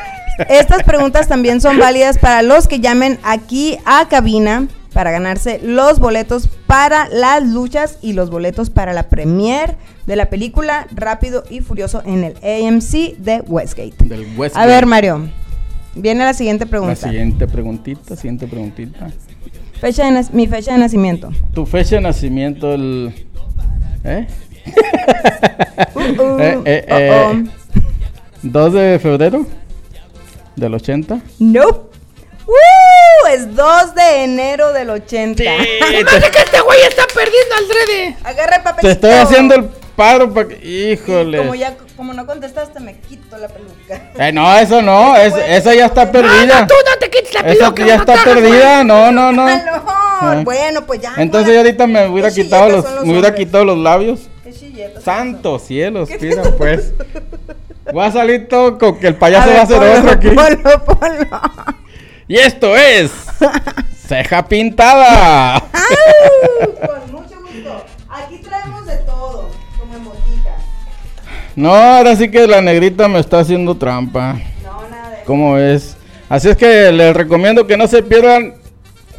estas preguntas también son válidas para los que llamen aquí a cabina para ganarse los boletos para las luchas y los boletos para la premier de la película Rápido y Furioso en el AMC de Westgate. Del. A ver, Mario. Viene la siguiente La pregunta. siguiente preguntita, siguiente preguntita. Fecha de mi fecha de nacimiento. Tu fecha de nacimiento, el. ¿Eh? Uh, uh, Eh, eh, uh, eh. uh. 2 de febrero del 80. Nope. ¡Uh! Es 2 de enero del 80. Se me hace que este güey está perdiendo al drede. Agarra el papelito. Te estoy haciendo el paro para que. Híjole. Como ya como no contestaste, me quito la peluca. Eh, no, eso no. es- esa ya está No, perdida. no, tú no te quites la Esa peluca. ya no está perdida. No, no, no. No. Eh. Bueno, pues ya. Entonces yo no. ahorita me hubiera quitado los, los me hubiera hombres. quitado los labios. Qué chilletas son Santos cielos, ¿Qué mira te- pues. Voy a salir todo con que el payaso hombres. va a ver, otro aquí. ponlo, ponlo. Y esto es ceja pintada. Con mucho gusto. Aquí traemos de todo, como en botica. No, ahora sí que la negrita me está haciendo trampa. No, nada de ¿Cómo es? Así es que les recomiendo que no se pierdan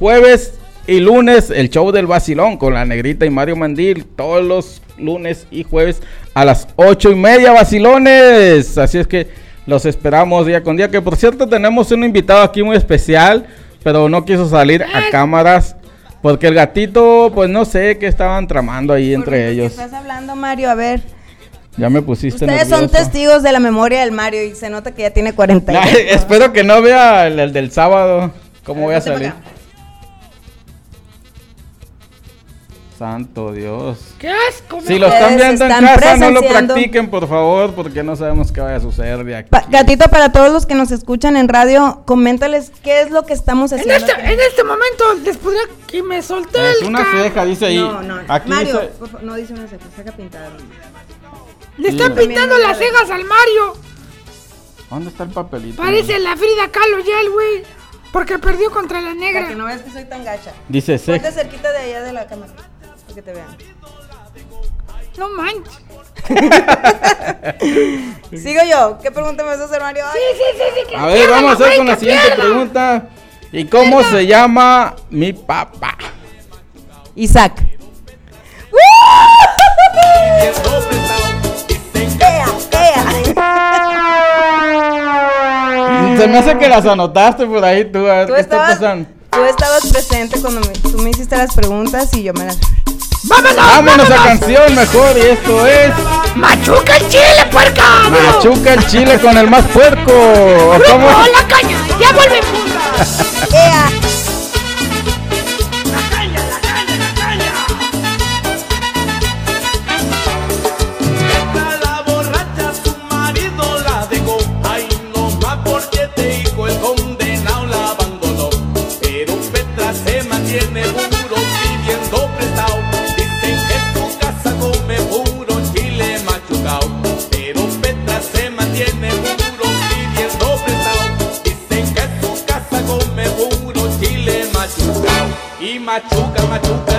jueves y lunes el show del vacilón con la negrita y Mario Mandil. Todos los lunes y jueves a las ocho y media vacilones. Así es que los esperamos día con día. Que por cierto tenemos un invitado aquí muy especial, pero no quiso salir a cámaras. Porque el gatito, pues no sé qué estaban tramando ahí entre ¿Por qué ellos. estás hablando, Mario? A ver. Ya me pusiste Ustedes son testigos de la memoria del Mario y se nota que ya tiene 40 Ay, años. espero que no vea el, el del sábado. ¿Cómo voy a salir? Santo Dios. Qué asco, Si lo están viendo en casa, no lo practiquen, por favor, porque no sabemos qué vaya a suceder de aquí. Pa- Gatito, para todos los que nos escuchan en radio, coméntales qué es lo que estamos En haciendo. este, en este momento les podría que me solté Es el una ceja, dice ahí. No, no, Aquí Mario, dice- por favor, no dice una ceja, ceja pintada. Le están Sí. pintando las cejas al Mario. ¿Dónde está el papelito? Parece la Frida Kahlo ya el güey. Porque perdió contra la Para negra. que no veas que soy tan gacha. Dice Ponte ceja. cerquita de allá de la cámara, para que te vean. No manches. Sigo yo. ¿Qué pregunta me vas a hacer, Mario? Ay, Sí, sí, sí, sí. que A ver, pierda, vamos a hacer con la siguiente pierda. pregunta. ¿Y cómo se llama mi papá? Isaac. ¡Ea, ea! Se me hace que las anotaste por ahí tú. A ver, Tú ¿qué está estabas, pasando? tú estabas presente cuando me- tú me hiciste las preguntas y yo me las... ¡Vámonos! Vámonos a canción mejor y esto es ¡Machuca el chile, puerca! Machuca el chile con el más puerco. ¿O cómo? ¡Oh, la caña! ¡Ya volvemos! machucao. Y machuca, machuca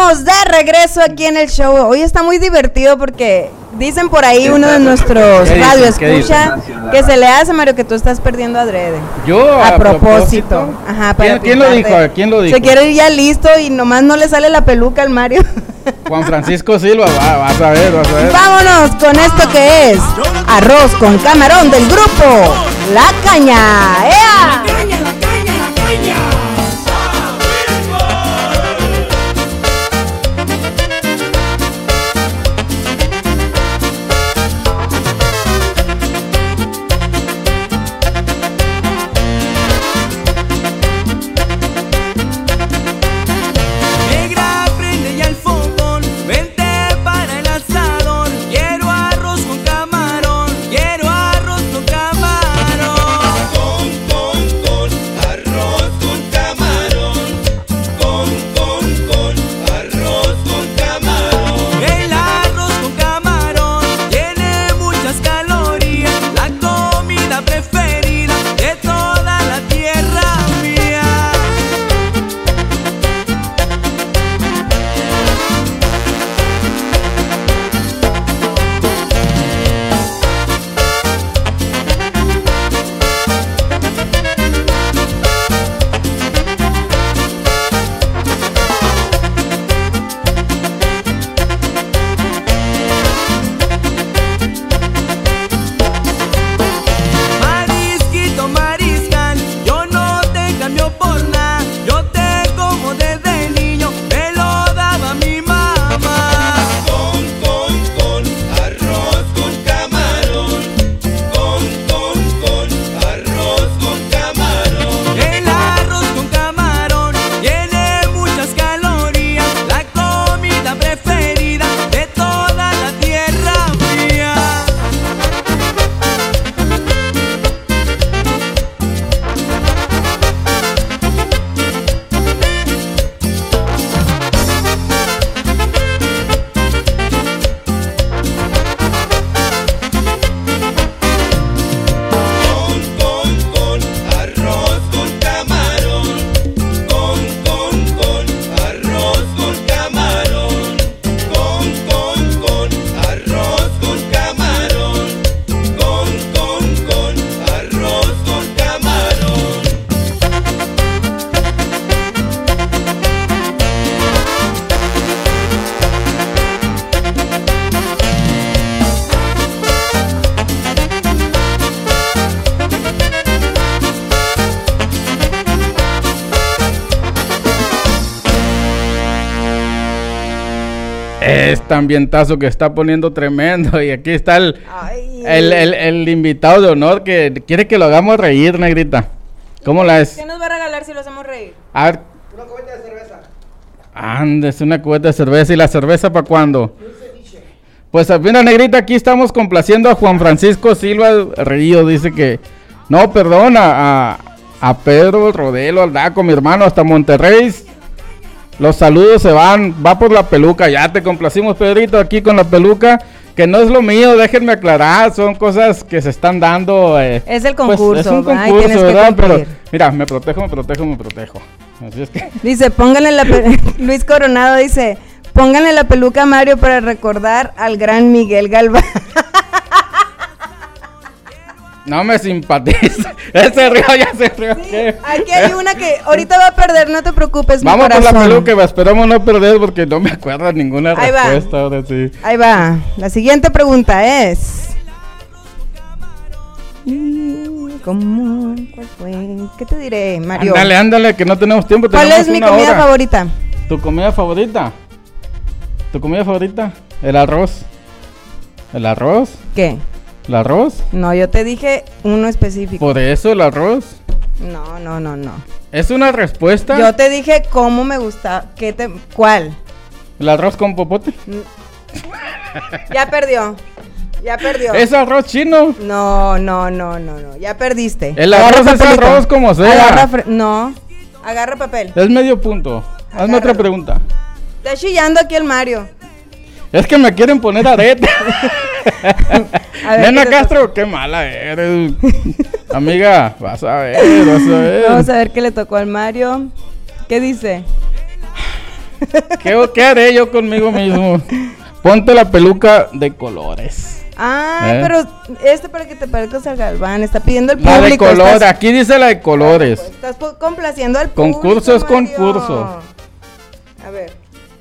Estamos de regreso aquí en el show. Hoy está muy divertido porque dicen por ahí uno de nuestros radio ¿Qué escucha que se le hace Mario que tú estás perdiendo adrede. Yo, A, a propósito. propósito. Ajá, para ¿Quién- quién lo dijo? ¿Quién lo dijo? Se quiere ir ya listo y nomás no le sale la peluca al Mario. Juan Francisco Silva, va, vas a ver, vas a ver. Vámonos con esto que es arroz con camarón del grupo La Caña. ¡Ea! Negra, ambientazo que está poniendo tremendo. Y aquí está el, el- el invitado de honor que quiere que lo hagamos reír, negrita. ¿Cómo la es? ¿Qué nos va a regalar si lo hacemos reír? A ver. Una cubeta de cerveza. Andes, una cubeta de cerveza. ¿Y la cerveza para cuándo? Pues mira, negrita, aquí estamos complaciendo a Juan Francisco Silva Río. Dice que. No, perdona, a, a Pedro Rodelo, al Daco, mi hermano, hasta Monterrey. Los saludos se van, va por la peluca. Ya te complacimos, Pedrito, aquí con la peluca. Que no es lo mío, déjenme aclarar. Son cosas que se están dando. eh, Es el pues, concurso, es un concurso, ¿verdad? Pero mira, me protejo, me protejo, me protejo. Así es que. Dice, pónganle la Luis Coronado dice, pónganle la peluca a Mario para recordar al gran Miguel Galván. No me simpatiza. Ese río ya se rió. ¿qué? Aquí hay una que ahorita va a perder, no te preocupes, mi Vamos por la peluca, va, esperamos no perder porque no me acuerdo ninguna Ahí va. respuesta. Ahora sí. Ahí va. La siguiente pregunta es. ¿Cómo? ¿Cuál fue? ¿Qué te diré, Mario? Ándale, ándale, que no tenemos tiempo. ¿Cuál tenemos es mi comida hora. favorita? ¿Tu comida favorita? ¿Tu comida favorita? ¿El arroz? ¿El arroz? ¿Qué? ¿El arroz? No, yo te dije uno específico. Por eso el arroz. No, no, no, no. ¿Es una respuesta? Yo te dije cómo me gusta, qué te, cuál. ¿El arroz con popote? Ya perdió. Ya perdió. ¿Es arroz chino? No, no, no, no, no. Ya perdiste. El Agarra arroz es papelito. arroz como sea. Agarra no. Agarra papel. Es medio punto. Hazme otra pregunta. Está chillando aquí el Mario. Es que me quieren poner arete. Ver, Nena ¿qué te Castro, qué mala eres. Amiga, vas a ver, vas a ver. Vamos a ver qué le tocó al Mario. ¿Qué dice? ¿Qué, qué haré yo conmigo mismo? Ponte la peluca de colores. Ah, ¿Eh? pero este para que te parezcas al Galván. Está pidiendo el La público. de color, Estás, aquí dice la de colores. estás complaciendo al Concurso es público, Mario. concurso. A ver,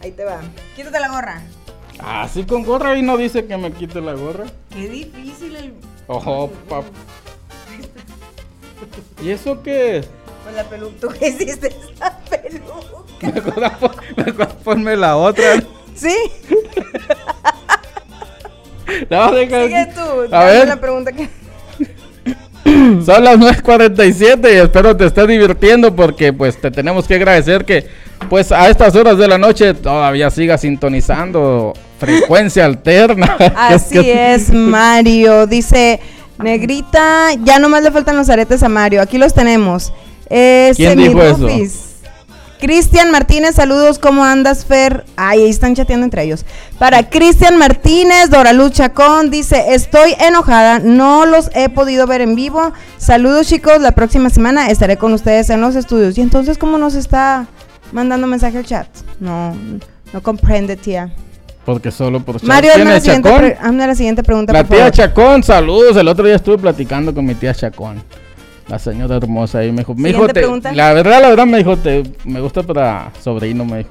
ahí te va. Quítate la gorra. Así con gorra y no dice que me quite la gorra. Qué difícil el... Ojo, pap. ¿Y eso qué? Pues la peluca. ¿Tú qué hiciste esa peluca? Mejor, ponme la otra. ¿Sí? No, deja- Sigue tú. A ver. la pregunta que... Son las 9.47 y espero te estés divirtiendo porque pues te tenemos que agradecer que pues a estas horas de la noche todavía sigas sintonizando frecuencia alterna. Así es, Mario. Dice, negrita, ya nomás le faltan los aretes a Mario. Aquí los tenemos. Es ¿Quién dijo eso? Cristian Martínez, saludos, ¿cómo andas, Fer? Ay, ahí están chateando entre ellos. Para Cristian Martínez, Doraluz Chacón, dice, estoy enojada, no los he podido ver en vivo. Saludos, chicos, la próxima semana estaré con ustedes en los estudios. ¿Y entonces cómo nos está mandando mensaje al chat? No, no comprende, tía. Porque solo por. Mario, ¿Quién hazme la, siguiente hazme la siguiente pregunta, La por tía favor. Chacón, saludos. El otro día estuve platicando con mi tía Chacón. La señora hermosa y me dijo, me dijo, te- la verdad, la verdad me dijo, te, me gusta para sobrino, me dijo.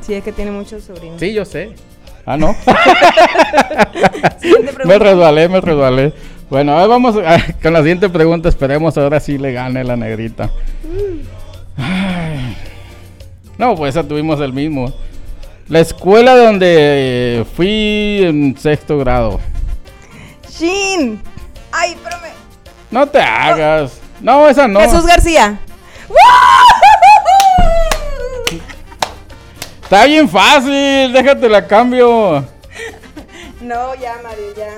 Sí, es que tiene muchos sobrinos. Sí, yo sé. Ah, no. Me resbalé, me resbalé. Bueno, a ver, vamos a- con la siguiente pregunta. Esperemos ahora sí le gane la negrita. Ay. No, pues esa tuvimos el mismo. La escuela donde fui en sexto grado. Shin. Ay, espérame. No te hagas. No, esa no. Jesús García. Está bien fácil. Déjate la cambio. No, ya, Mario, ya.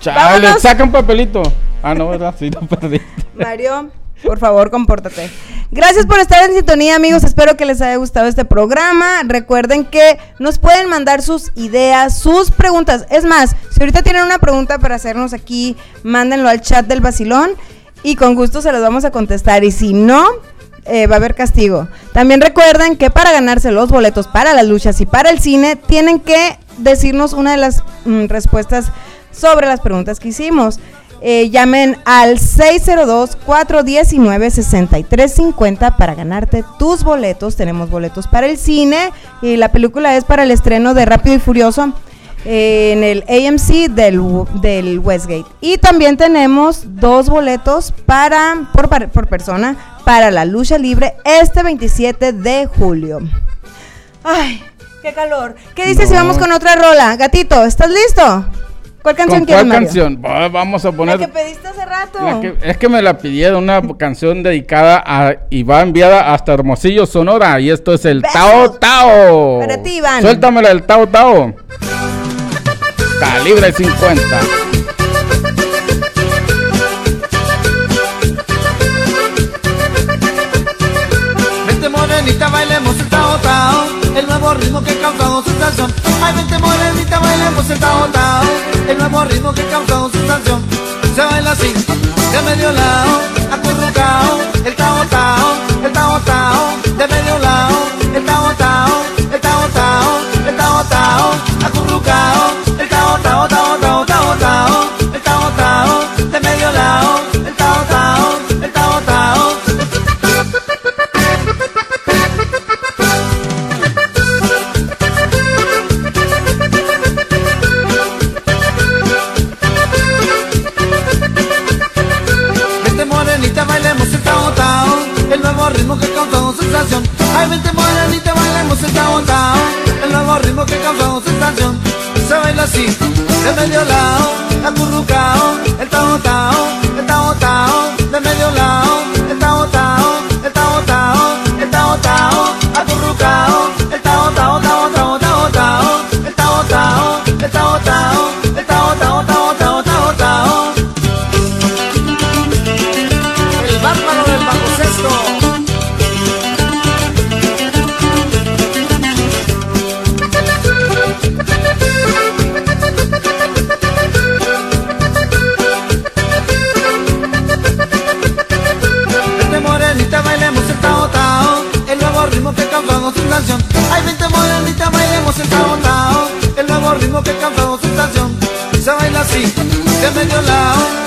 Chale, Vámonos. saca un papelito. Ah, no, ¿verdad? Sí, lo perdí. Mario, por favor, compórtate. Gracias por estar en sintonía, amigos. Espero que les haya gustado este programa. Recuerden que nos pueden mandar sus ideas, sus preguntas. Es más, si ahorita tienen una pregunta para hacernos aquí, mándenlo al chat del vacilón y con gusto se los vamos a contestar. Y si no, eh, va a haber castigo. También recuerden que para ganarse los boletos para las luchas y para el cine, tienen que decirnos una de las mm, respuestas sobre las preguntas que hicimos. Eh, llamen al 602-419-6350 para ganarte tus boletos. Tenemos boletos para el cine y la película es para el estreno de Rápido y Furioso eh, en el AMC del, del Westgate. Y también tenemos dos boletos para por, por persona para la lucha libre este 27 de julio. Ay, qué calor. ¿Qué dices si vamos con otra rola? Gatito, ¿estás listo? ¿Cuál canción ¿Con quieres, cuál Mario? canción? Va- Vamos a La poner. que pediste hace rato. la que- es que me la pidieron, una canción dedicada a, y va enviada hasta Hermosillo, Sonora. Y esto es el. Tao Tao. Para ti, Iván. Suéltamela el Tao Tao. Calibre 50. Vente morenita, bailemos el nuevo ritmo que ha causado sensación Ay, vente morenita, bailemos el tao El nuevo ritmo que ha causado sensación Se baila así, de medio lado Acurrucao, el tao tao El tao tao, de medio lado. El tao tao, el tao tao El tao tao, acurrucao ritmo que causó sensación. Ay, vente morenita, bailemos el tao tao El nuevo ritmo que causó sensación. Se baila así, de medio lado acurrucao, el tao tao, el de medio lado, de medio lado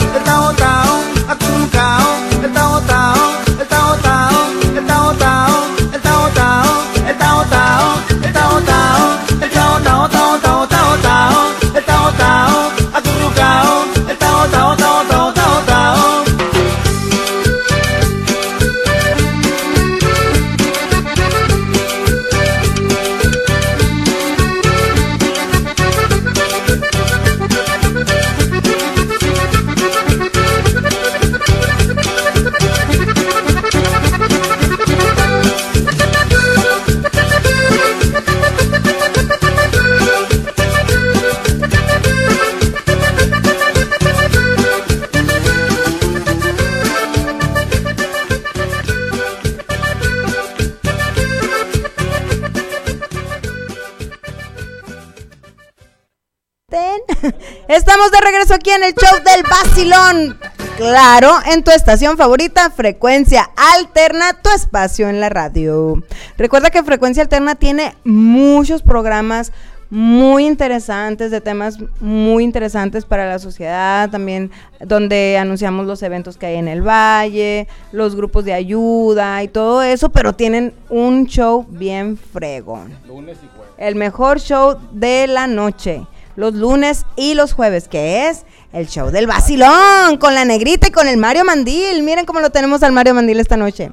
aquí en el show del Basilón. Claro, en tu estación favorita, Frecuencia Alterna, tu espacio en la radio. Recuerda que Frecuencia Alterna tiene muchos programas muy interesantes, de temas muy interesantes para la sociedad, también donde anunciamos los eventos que hay en el valle, los grupos de ayuda y todo eso, pero tienen un show bien fregón. Lunes y jueves. El mejor show de la noche, los lunes y los jueves, que es el show del vacilón, con la negrita y con el Mario Mandil. Miren cómo lo tenemos al Mario Mandil esta noche.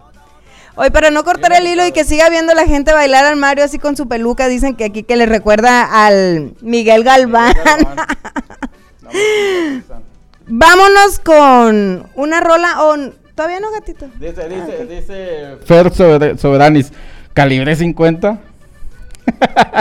Hoy para no cortar el hilo y que siga viendo la gente bailar al Mario así con su peluca, dicen que aquí que le recuerda al Miguel Galván. Vámonos con una rola o todavía no gatito. Dice, dice, dice Fer Sober- Soberanis, calibre 50.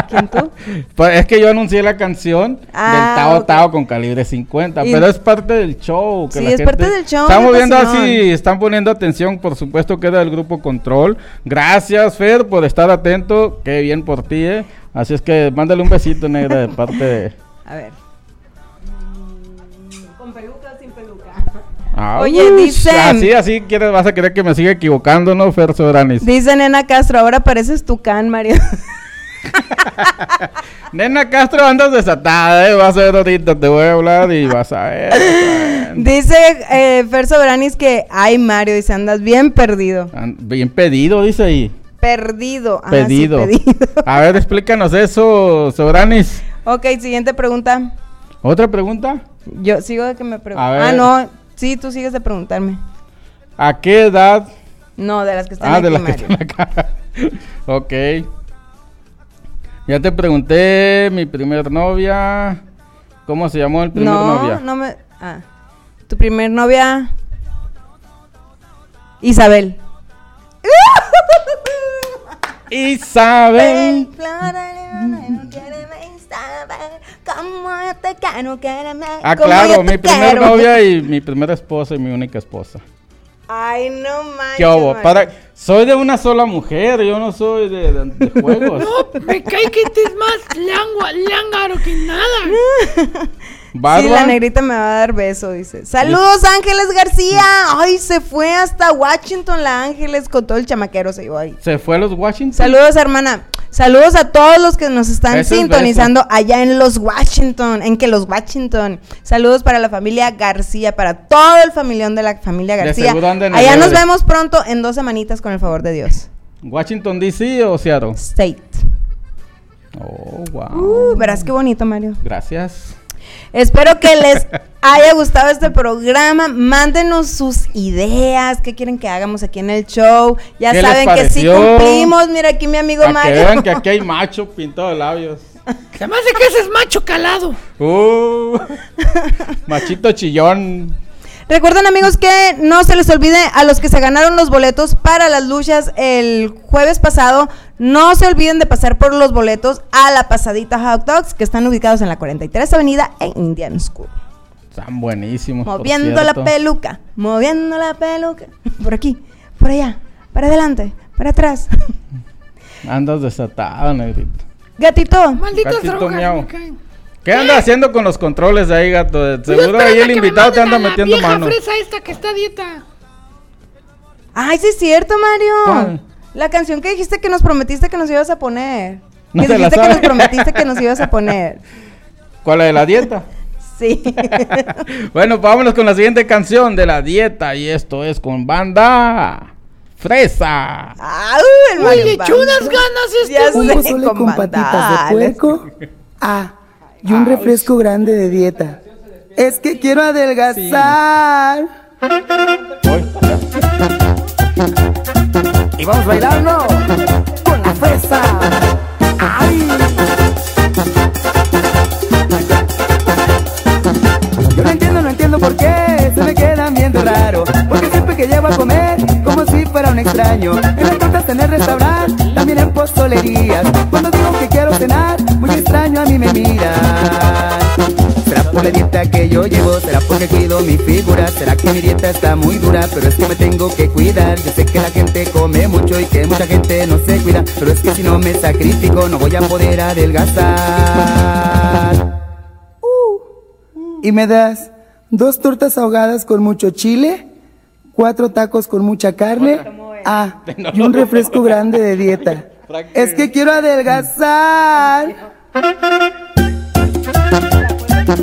¿Quién tú? Pues es que yo anuncié la canción Ah, del Tao ok. Tao con calibre 50, Y- pero es parte del show. Que Sí, la es parte del show, Estamos viendo así, están poniendo atención, por supuesto que era del grupo Control. Gracias, Fer, por estar atento. Qué bien por ti, eh. Así es que mándale un besito, negra, de parte de. A ver. ¿Con peluca o sin peluca? Ah, Oye, uy, dice- Así, así quieres, vas a querer que me siga equivocando, ¿no, Fer Soberanis? Dice Nena Castro, ahora pareces tu can, Mario. Nena Castro, andas desatada, ¿eh? Vas a ver ahorita, te voy a hablar y vas a ver. vas a ver. Dice eh, Fer Soberanis que, ay Mario, dice, andas bien perdido. Bien pedido, dice ahí. Perdido. Sí, Pedido. pedido. A ver, explícanos eso, Sobranis. ok, siguiente pregunta. ¿Otra pregunta? Yo sigo de que me preguntan. Ah, no, sí, tú sigues de preguntarme. ¿A qué edad? No, de las que están Ah, aquí, de las que están acá. ok. Ya te pregunté, mi primer novia. ¿Cómo se llamó el primer No, novia? no me... Ah, tu primer novia... Isabel. Isabel. Ah, claro, mi primer novia y mi primera esposa y mi única esposa. Ay, no manches. ¿Qué hubo? Mario. Para... Soy de una sola mujer, yo no soy de, de- de juegos. No, me cae que este es más langua, lángaro que nada. Barba. Sí, la negrita me va a dar beso, dice. Saludos, Ángeles García. Ay, se fue hasta Washington la Ángeles con todo el chamaquero se llevó ahí. ¿Se fue a los Washington? Saludos, hermana. Saludos a todos los que nos están sintonizando allá en los Washington, en que los Washington. Saludos para la familia García, para todo el familión de la familia García. Allá nos vemos pronto en dos semanitas con el favor de Dios. ¿Washington DC o Seattle? State. Oh, wow. Uh, verás qué bonito, Mario. Gracias. Espero que les haya gustado este programa. Mándenos sus ideas, qué quieren que hagamos aquí en el show. Ya ¿Qué les saben que sí cumplimos. Mira aquí mi amigo Para que Mario. vean que aquí hay macho pintado de labios. Se me hace que ese es macho calado. Uh, machito chillón. Recuerden amigos que no se les olvide a los que se ganaron los boletos para las luchas el jueves pasado, no se olviden de pasar por los boletos a la pasadita Hot Dogs que están ubicados en la 43 Avenida en Indian School. Están buenísimos. por Moviendo la peluca, moviendo la peluca. Por aquí, por allá, para adelante, para atrás. Andas desatado, negrito. Gatito. Malditas Gatito miau. caen. ¿Qué andas haciendo con los controles de ahí, gato? Seguro ahí el me invitado te anda metiendo vieja mano. fresa esta que está a dieta. Ay, sí es cierto, Mario. ¿Cuál? La canción que dijiste que nos prometiste que nos ibas a poner. No que se la dijiste que nos prometiste que nos ibas a poner. ¿Cuál la de la dieta? Sí. Bueno, vámonos con la siguiente canción de la dieta y esto es con banda Fresa. Ah, el Uy, Mario le echó Banda. unas ganas Ya este. Un sé, pozole con patitas de vandales. puerco. Ah, y un refresco grande de dieta. Es que quiero adelgazar. Y vamos bailando con la fresa. ¡Ay! Yo no entiendo, no entiendo por qué se me quedan viendo raro. Porque siempre que llevo a comer, como si fuera un extraño. En las tortas en el restaurante, también en postolerías. Cuando digo que quiero cenar, muy extraño a mí me miran. ¿Será por la dieta que yo llevo? ¿Será porque cuido mi figura? ¿Será que mi dieta está muy dura? Pero es que me tengo que cuidar. Yo sé que la gente come mucho y que mucha gente no se cuida. Pero es que si no me sacrifico, no voy a poder adelgazar. ¿Y me das dos tortas ahogadas con mucho chile? ¿Cuatro tacos con mucha carne? Ah, y un refresco grande de dieta. Es que quiero adelgazar. Yo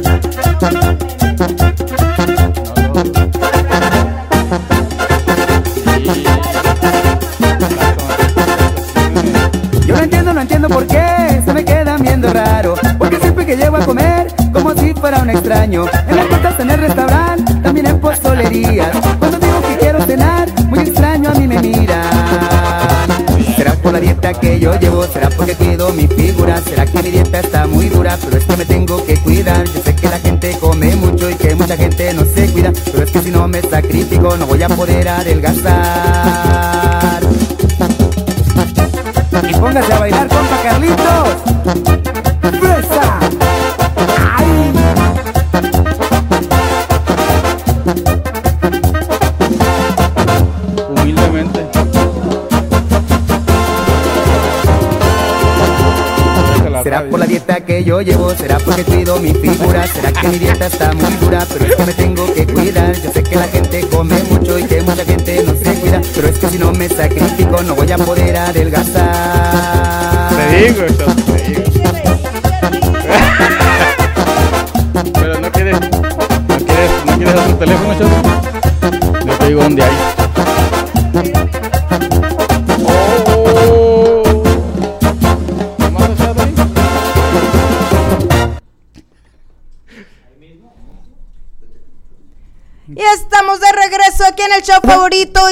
no entiendo, no entiendo por qué se me quedan viendo raro. Porque siempre que llego a comer, como si fuera un extraño. En las tortas en el restaurante, también en postolerías. Que yo llevo? ¿Será porque cuido mi figura? ¿Será que mi dieta está muy dura? Pero es que me tengo que cuidar. Yo sé que la gente come mucho y que mucha gente no se cuida. Pero es que si no me sacrifico, no voy a poder adelgazar. Y póngase a bailar, compa Carlitos. Llevo? ¿Será porque cuido mi figura? ¿Será que mi dieta está muy dura? Pero es que me tengo que cuidar Yo sé que la gente come mucho y que mucha gente no se cuida Pero es que si no me sacrifico no voy a poder adelgazar Te digo,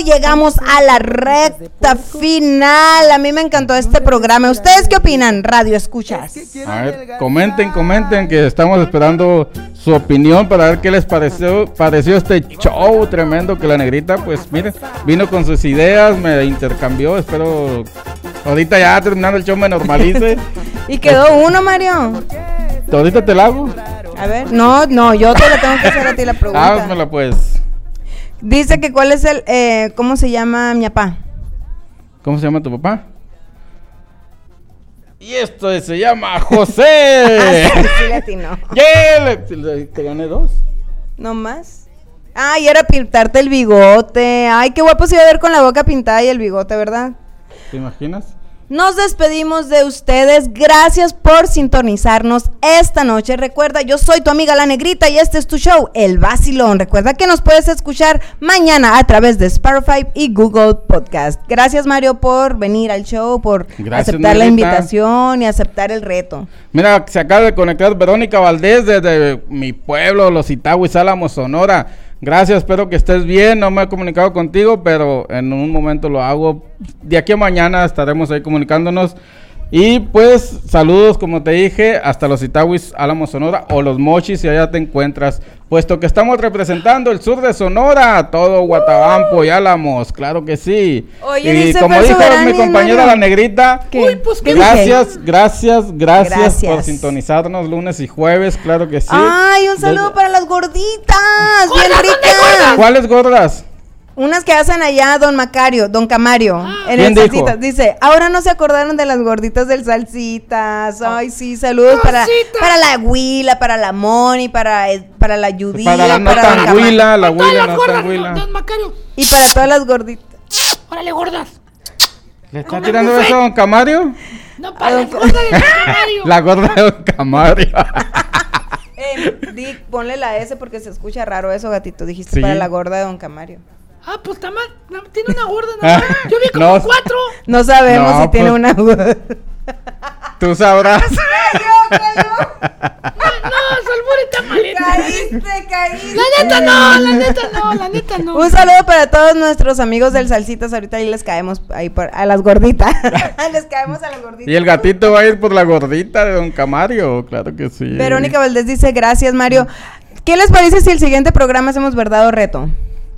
Llegamos a la recta final. A mí me encantó este programa. ¿Ustedes qué opinan? Radio Escuchas. A ver, comenten, comenten que estamos esperando su opinión para ver qué les pareció, pareció este show tremendo que la negrita, pues mire, vino con sus ideas, me intercambió, espero ahorita ya terminando el show me normalice. Y quedó uno, Mario. ahorita te la hago. A ver. No, no, yo te la tengo que hacer a ti la pregunta. Házmela pues. Dice que cuál es el, eh, ¿cómo se llama mi papá? ¿Cómo se llama tu papá? Y esto se llama José. Ah, sí, atinó. Yeah, te gané dos. ¿No más? Ay, era pintarte el bigote. Ay, qué guapo se iba a ver con la boca pintada y el bigote, ¿verdad? ¿Te imaginas? Nos despedimos de ustedes. Gracias por sintonizarnos esta noche. Recuerda, yo soy tu amiga La Negrita y este es tu show, El Vacilón. Recuerda que nos puedes escuchar mañana a través de Spotify y Google Podcast. Gracias, Mario, por venir al show, por Gracias, aceptar la invitación y aceptar el reto. Mira, se acaba de conectar Verónica Valdés desde mi pueblo, Los Itahuis Álamos, Sonora. Gracias, espero que estés bien. No me he comunicado contigo, pero en un momento lo hago. De aquí a mañana estaremos ahí comunicándonos. Y pues saludos, como te dije, hasta los Itawis, Álamo, Sonora o los Mochis, si allá te encuentras. Puesto que estamos representando el sur de Sonora, todo Guatabampo y Álamos, claro que sí. Oye, y dice como dijo mi compañera la negrita, ¿Qué? Uy, pues, ¿qué gracias, gracias, gracias, Gracias. por sintonizarnos lunes y jueves, claro que sí. Ay, un saludo Desde- para las gorditas, bien ricas. ¿Cuáles gordas? Unas que hacen allá Don Macario, Don Camario, en ¿Quién el dijo? Salsitas. Dice, ahora no se acordaron de las gorditas del Salsitas. Ay, sí, saludos para, para la Huila, para la Moni, para, eh, para la Judía, Para la no para Don tan Cama- huila, la huila las no gordas, tan huila. don Macario. Y para todas las gorditas. Órale, gordas. ¿Le está tirando eso a Don Camario? No, para las gordas de don Macario. La gorda de Don Camario. Eh, Dick, ponle la S porque se escucha raro eso, gatito. Dijiste Sí. para la gorda de Don Camario. Ah, pues está mal. Tiene una gorda nada más. Yo vi como No. cuatro. No sabemos No, si tiene pues- una gorda. Tú sabrás. No, Salmón está malita. Caíste, caíste. La neta no, la neta no, la neta no. Un saludo para todos nuestros amigos del Salsitas. Ahorita ahí les caemos ahí por- a las gorditas. les caemos a las gorditas. Y el gatito va a ir por la gordita de Don Camario, claro que sí. Verónica Valdés dice, gracias Mario. ¿Qué les parece si el siguiente programa hacemos verdad o reto?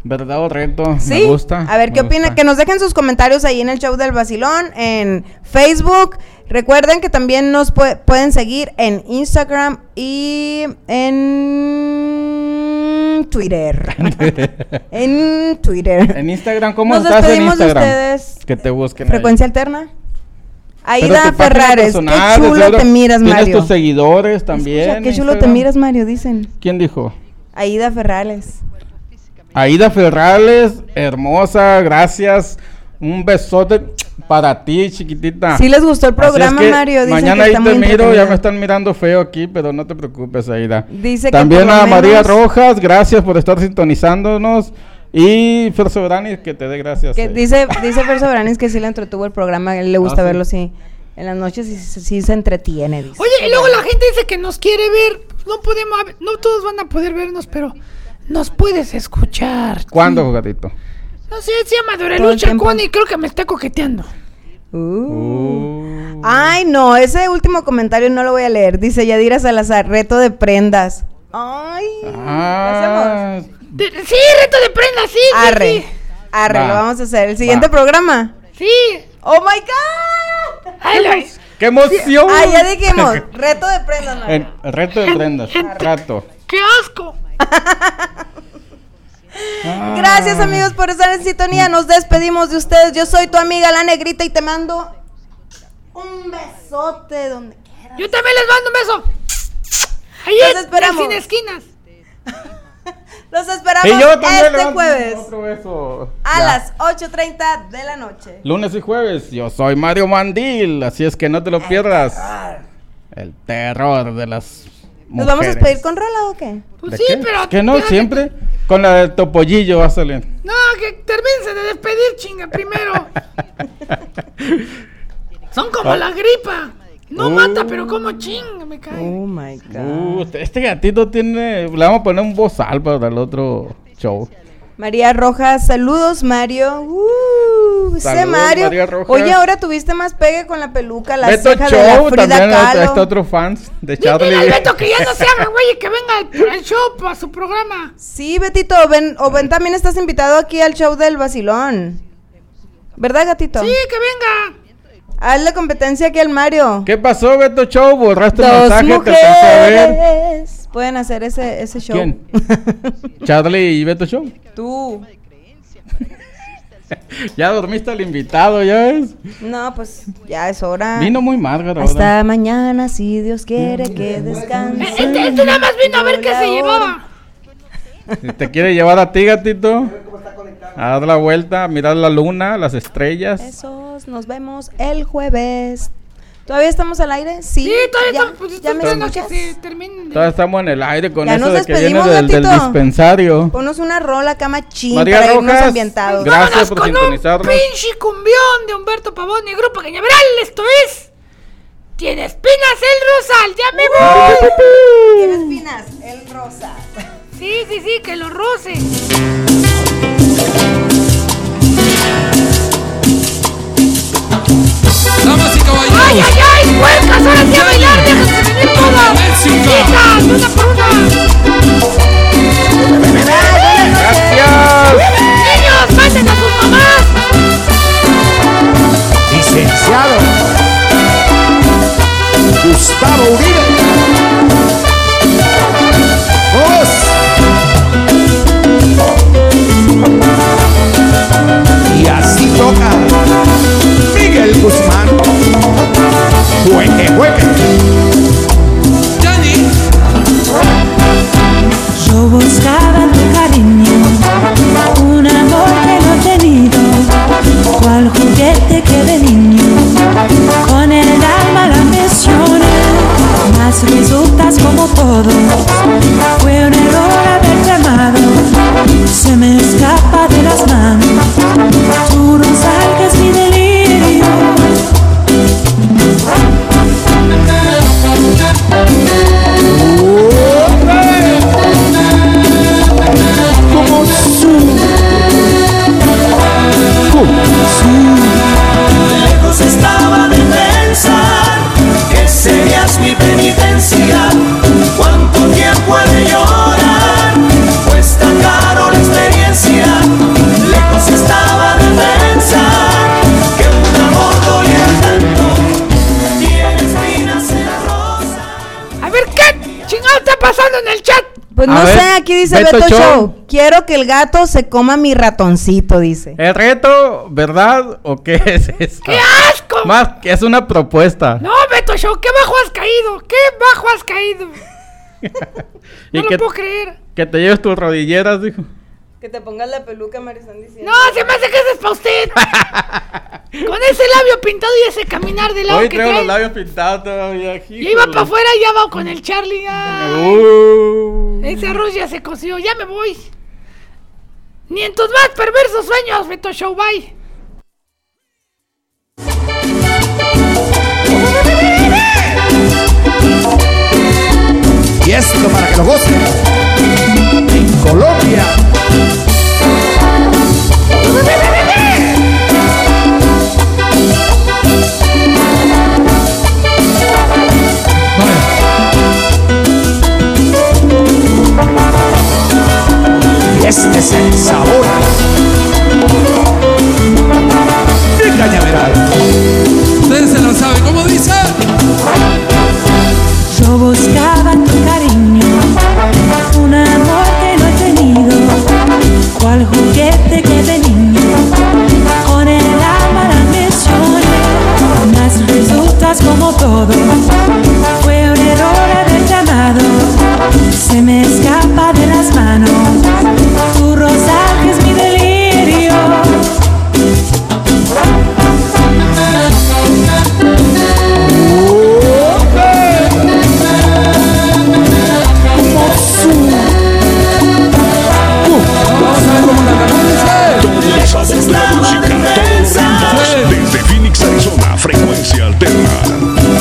¿Verdad o reto? ¿Sí? Me gusta. A ver, ¿qué opinan? Que nos dejen sus comentarios ahí en el show del Basilón, en Facebook. Recuerden que también nos pue- pueden seguir en Instagram y en Twitter. en Twitter. En Instagram, ¿cómo Nos estás en despedimos de Instagram? ustedes. Que te busquen. ahí. Frecuencia alterna. Aida Ferrares, personal, qué de chulo te miras, Tienes Mario. tus seguidores también. Escucha, qué chulo te Instagram. miras, Mario, dicen. ¿Quién dijo? Aida Ferrales. Aida Ferrales, hermosa, gracias. Un besote para ti, chiquitita. Sí les gustó el Así es programa, que Mario, dicen mañana que ahí está te muy miro, ya me están mirando feo aquí, pero no te preocupes, Aida. Dice que También lo a María menos- Rojas, gracias por estar sintonizándonos. Y Fer Soberani, que te dé gracias. Que eh. dice, dice Fer Sobranis que sí le entretuvo el programa, a él le gusta Ah, sí. verlo así. En las noches sí, sí- sí se entretiene, dice. Oye, y luego la gente dice que nos quiere ver. No podemos, no todos van a poder vernos, pero nos puedes escuchar. ¿Cuándo, gatito? No sé, se llama Dorelu. Chacón y creo que me está coqueteando. Uh. Ay, no, ese último comentario no lo voy a leer. Dice Yadira Salazar, reto de prendas. Ay, Ah, De- sí, reto de prenda, sí. arre, sí. arre, Va. lo vamos a hacer. El siguiente Va. programa. Sí. Oh my god. Ahí lo. ¡Qué emoción! Ah, ya dijimos, reto de prendas. El, el reto de prendas. Rato. ¡Qué asco! Ah. Gracias amigos por estar en sintonía. Nos despedimos de ustedes. Yo soy tu amiga la negrita y te mando un besote donde quieras. Yo también les mando un beso. Ahí Los esperamos. Sin esquinas. Los esperamos Y yo también le este jueves Otro beso. a Ya. las 8.30 de la noche. Lunes y jueves, yo soy Mario Mandil, así es que no te lo pierdas. El terror de las ¿Nos vamos a despedir con rola o qué? Pues ¿De sí, qué? pero. ¿Que no? Siempre con la del topollillo va a salir. No, que termínense de despedir, chinga, primero. Son como la gripa. No Uh. mata, pero como chinga, me cae. Oh my god. Uh, este gatito tiene. Le vamos a poner un bozal para el otro show. María Rojas, saludos Mario. Uh, ese Saludos, Mario. María Rojas. Oye, ahora tuviste más pegue con la peluca, la Beto ceja de la Show Frida también Kahlo. está otro fans de Dile al Charlie. Beto que ya no se haga, güey, y que venga al, al show para su programa. Sí, Betito, ven, o ven también estás invitado aquí al show del vacilón. ¿Verdad, gatito? Sí, que venga. Hazle competencia aquí al Mario. ¿Qué pasó, Beto Show? Borraste el Dos mensaje, te pueden hacer ese, ese show. ¿Quién? Charlie y Beto Show. Tú. Ya dormiste al invitado, ya ves. No, pues ya es hora. Vino muy mal, ahora. Hasta mañana, si Dios quiere que descanse. Este, este nada más vino a ver qué se llevaba. Te quiere llevar a ti, gatito. A dar la vuelta, a mirar la luna, las estrellas. Besos, nos vemos el jueves. ¿Todavía estamos al aire? Sí. Sí, todavía ya, estamos, pues, ya me que escuchas. se de- Todavía estamos en el aire con Ya eso nos de que viene despedimos, del, del gatito. dispensario. Ponos una rola acá ching María para irnos Rojas, ambientados. gracias Vámonos por con un sintonizarnos. pinche cumbión de Humberto Pavón y Grupo Cañaveral. Esto es. Tiene espinas el rosal, ya me voy. Tiene espinas, el rosa. Sí, sí, sí, que lo roce. Damas y caballeros. ¡Ay, ay, ay! ¡Puercas! ¡Ahora sí a bailar! ¡Déjense venir todas! ¡Chicas! ¡Una por una! ¡Gracias! ¡Niños! ¡Manden a sus mamás! Licenciado Gustavo Uribe. Y así toca. Guzmán. Yo buscaba tu cariño, un amor que no he tenido, cual juguete que de niño, con el alma la mencioné, más resultas como todo Lejos estaba de pensar que serías mi penitencia. ¿Cuánto tiempo de llorar? Cuesta caro la experiencia. Lejos estaba de pensar que un amor doliera tanto. Tiene espinas en la rosa. A ver, ¿qué chingado está pasando en el chat? Pues no sé, dice Beto Beto, Show. Show. Quiero que el gato se coma mi ratoncito, dice. ¿El reto, verdad o qué es eso? ¡Qué asco! Más que es una propuesta. No, Beto Show, qué bajo has caído. Qué bajo has caído. y No lo que, puedo creer. que te lleves tus rodilleras, dijo. Que te pongas la peluca, Marisán diciendo. No, se me hace que ese es para usted. Con ese labio pintado y ese caminar de lado Hoy que traigo los trae. labios pintados todavía. Ya iba para afuera y ya va con el Charlie. Uh. Ese arroz ya se coció, ya me voy. Ni en tus más perversos sueños, Beto Show, bye. Y esto para que lo gocen. Colombia. Este es el sabor de Cañaveral.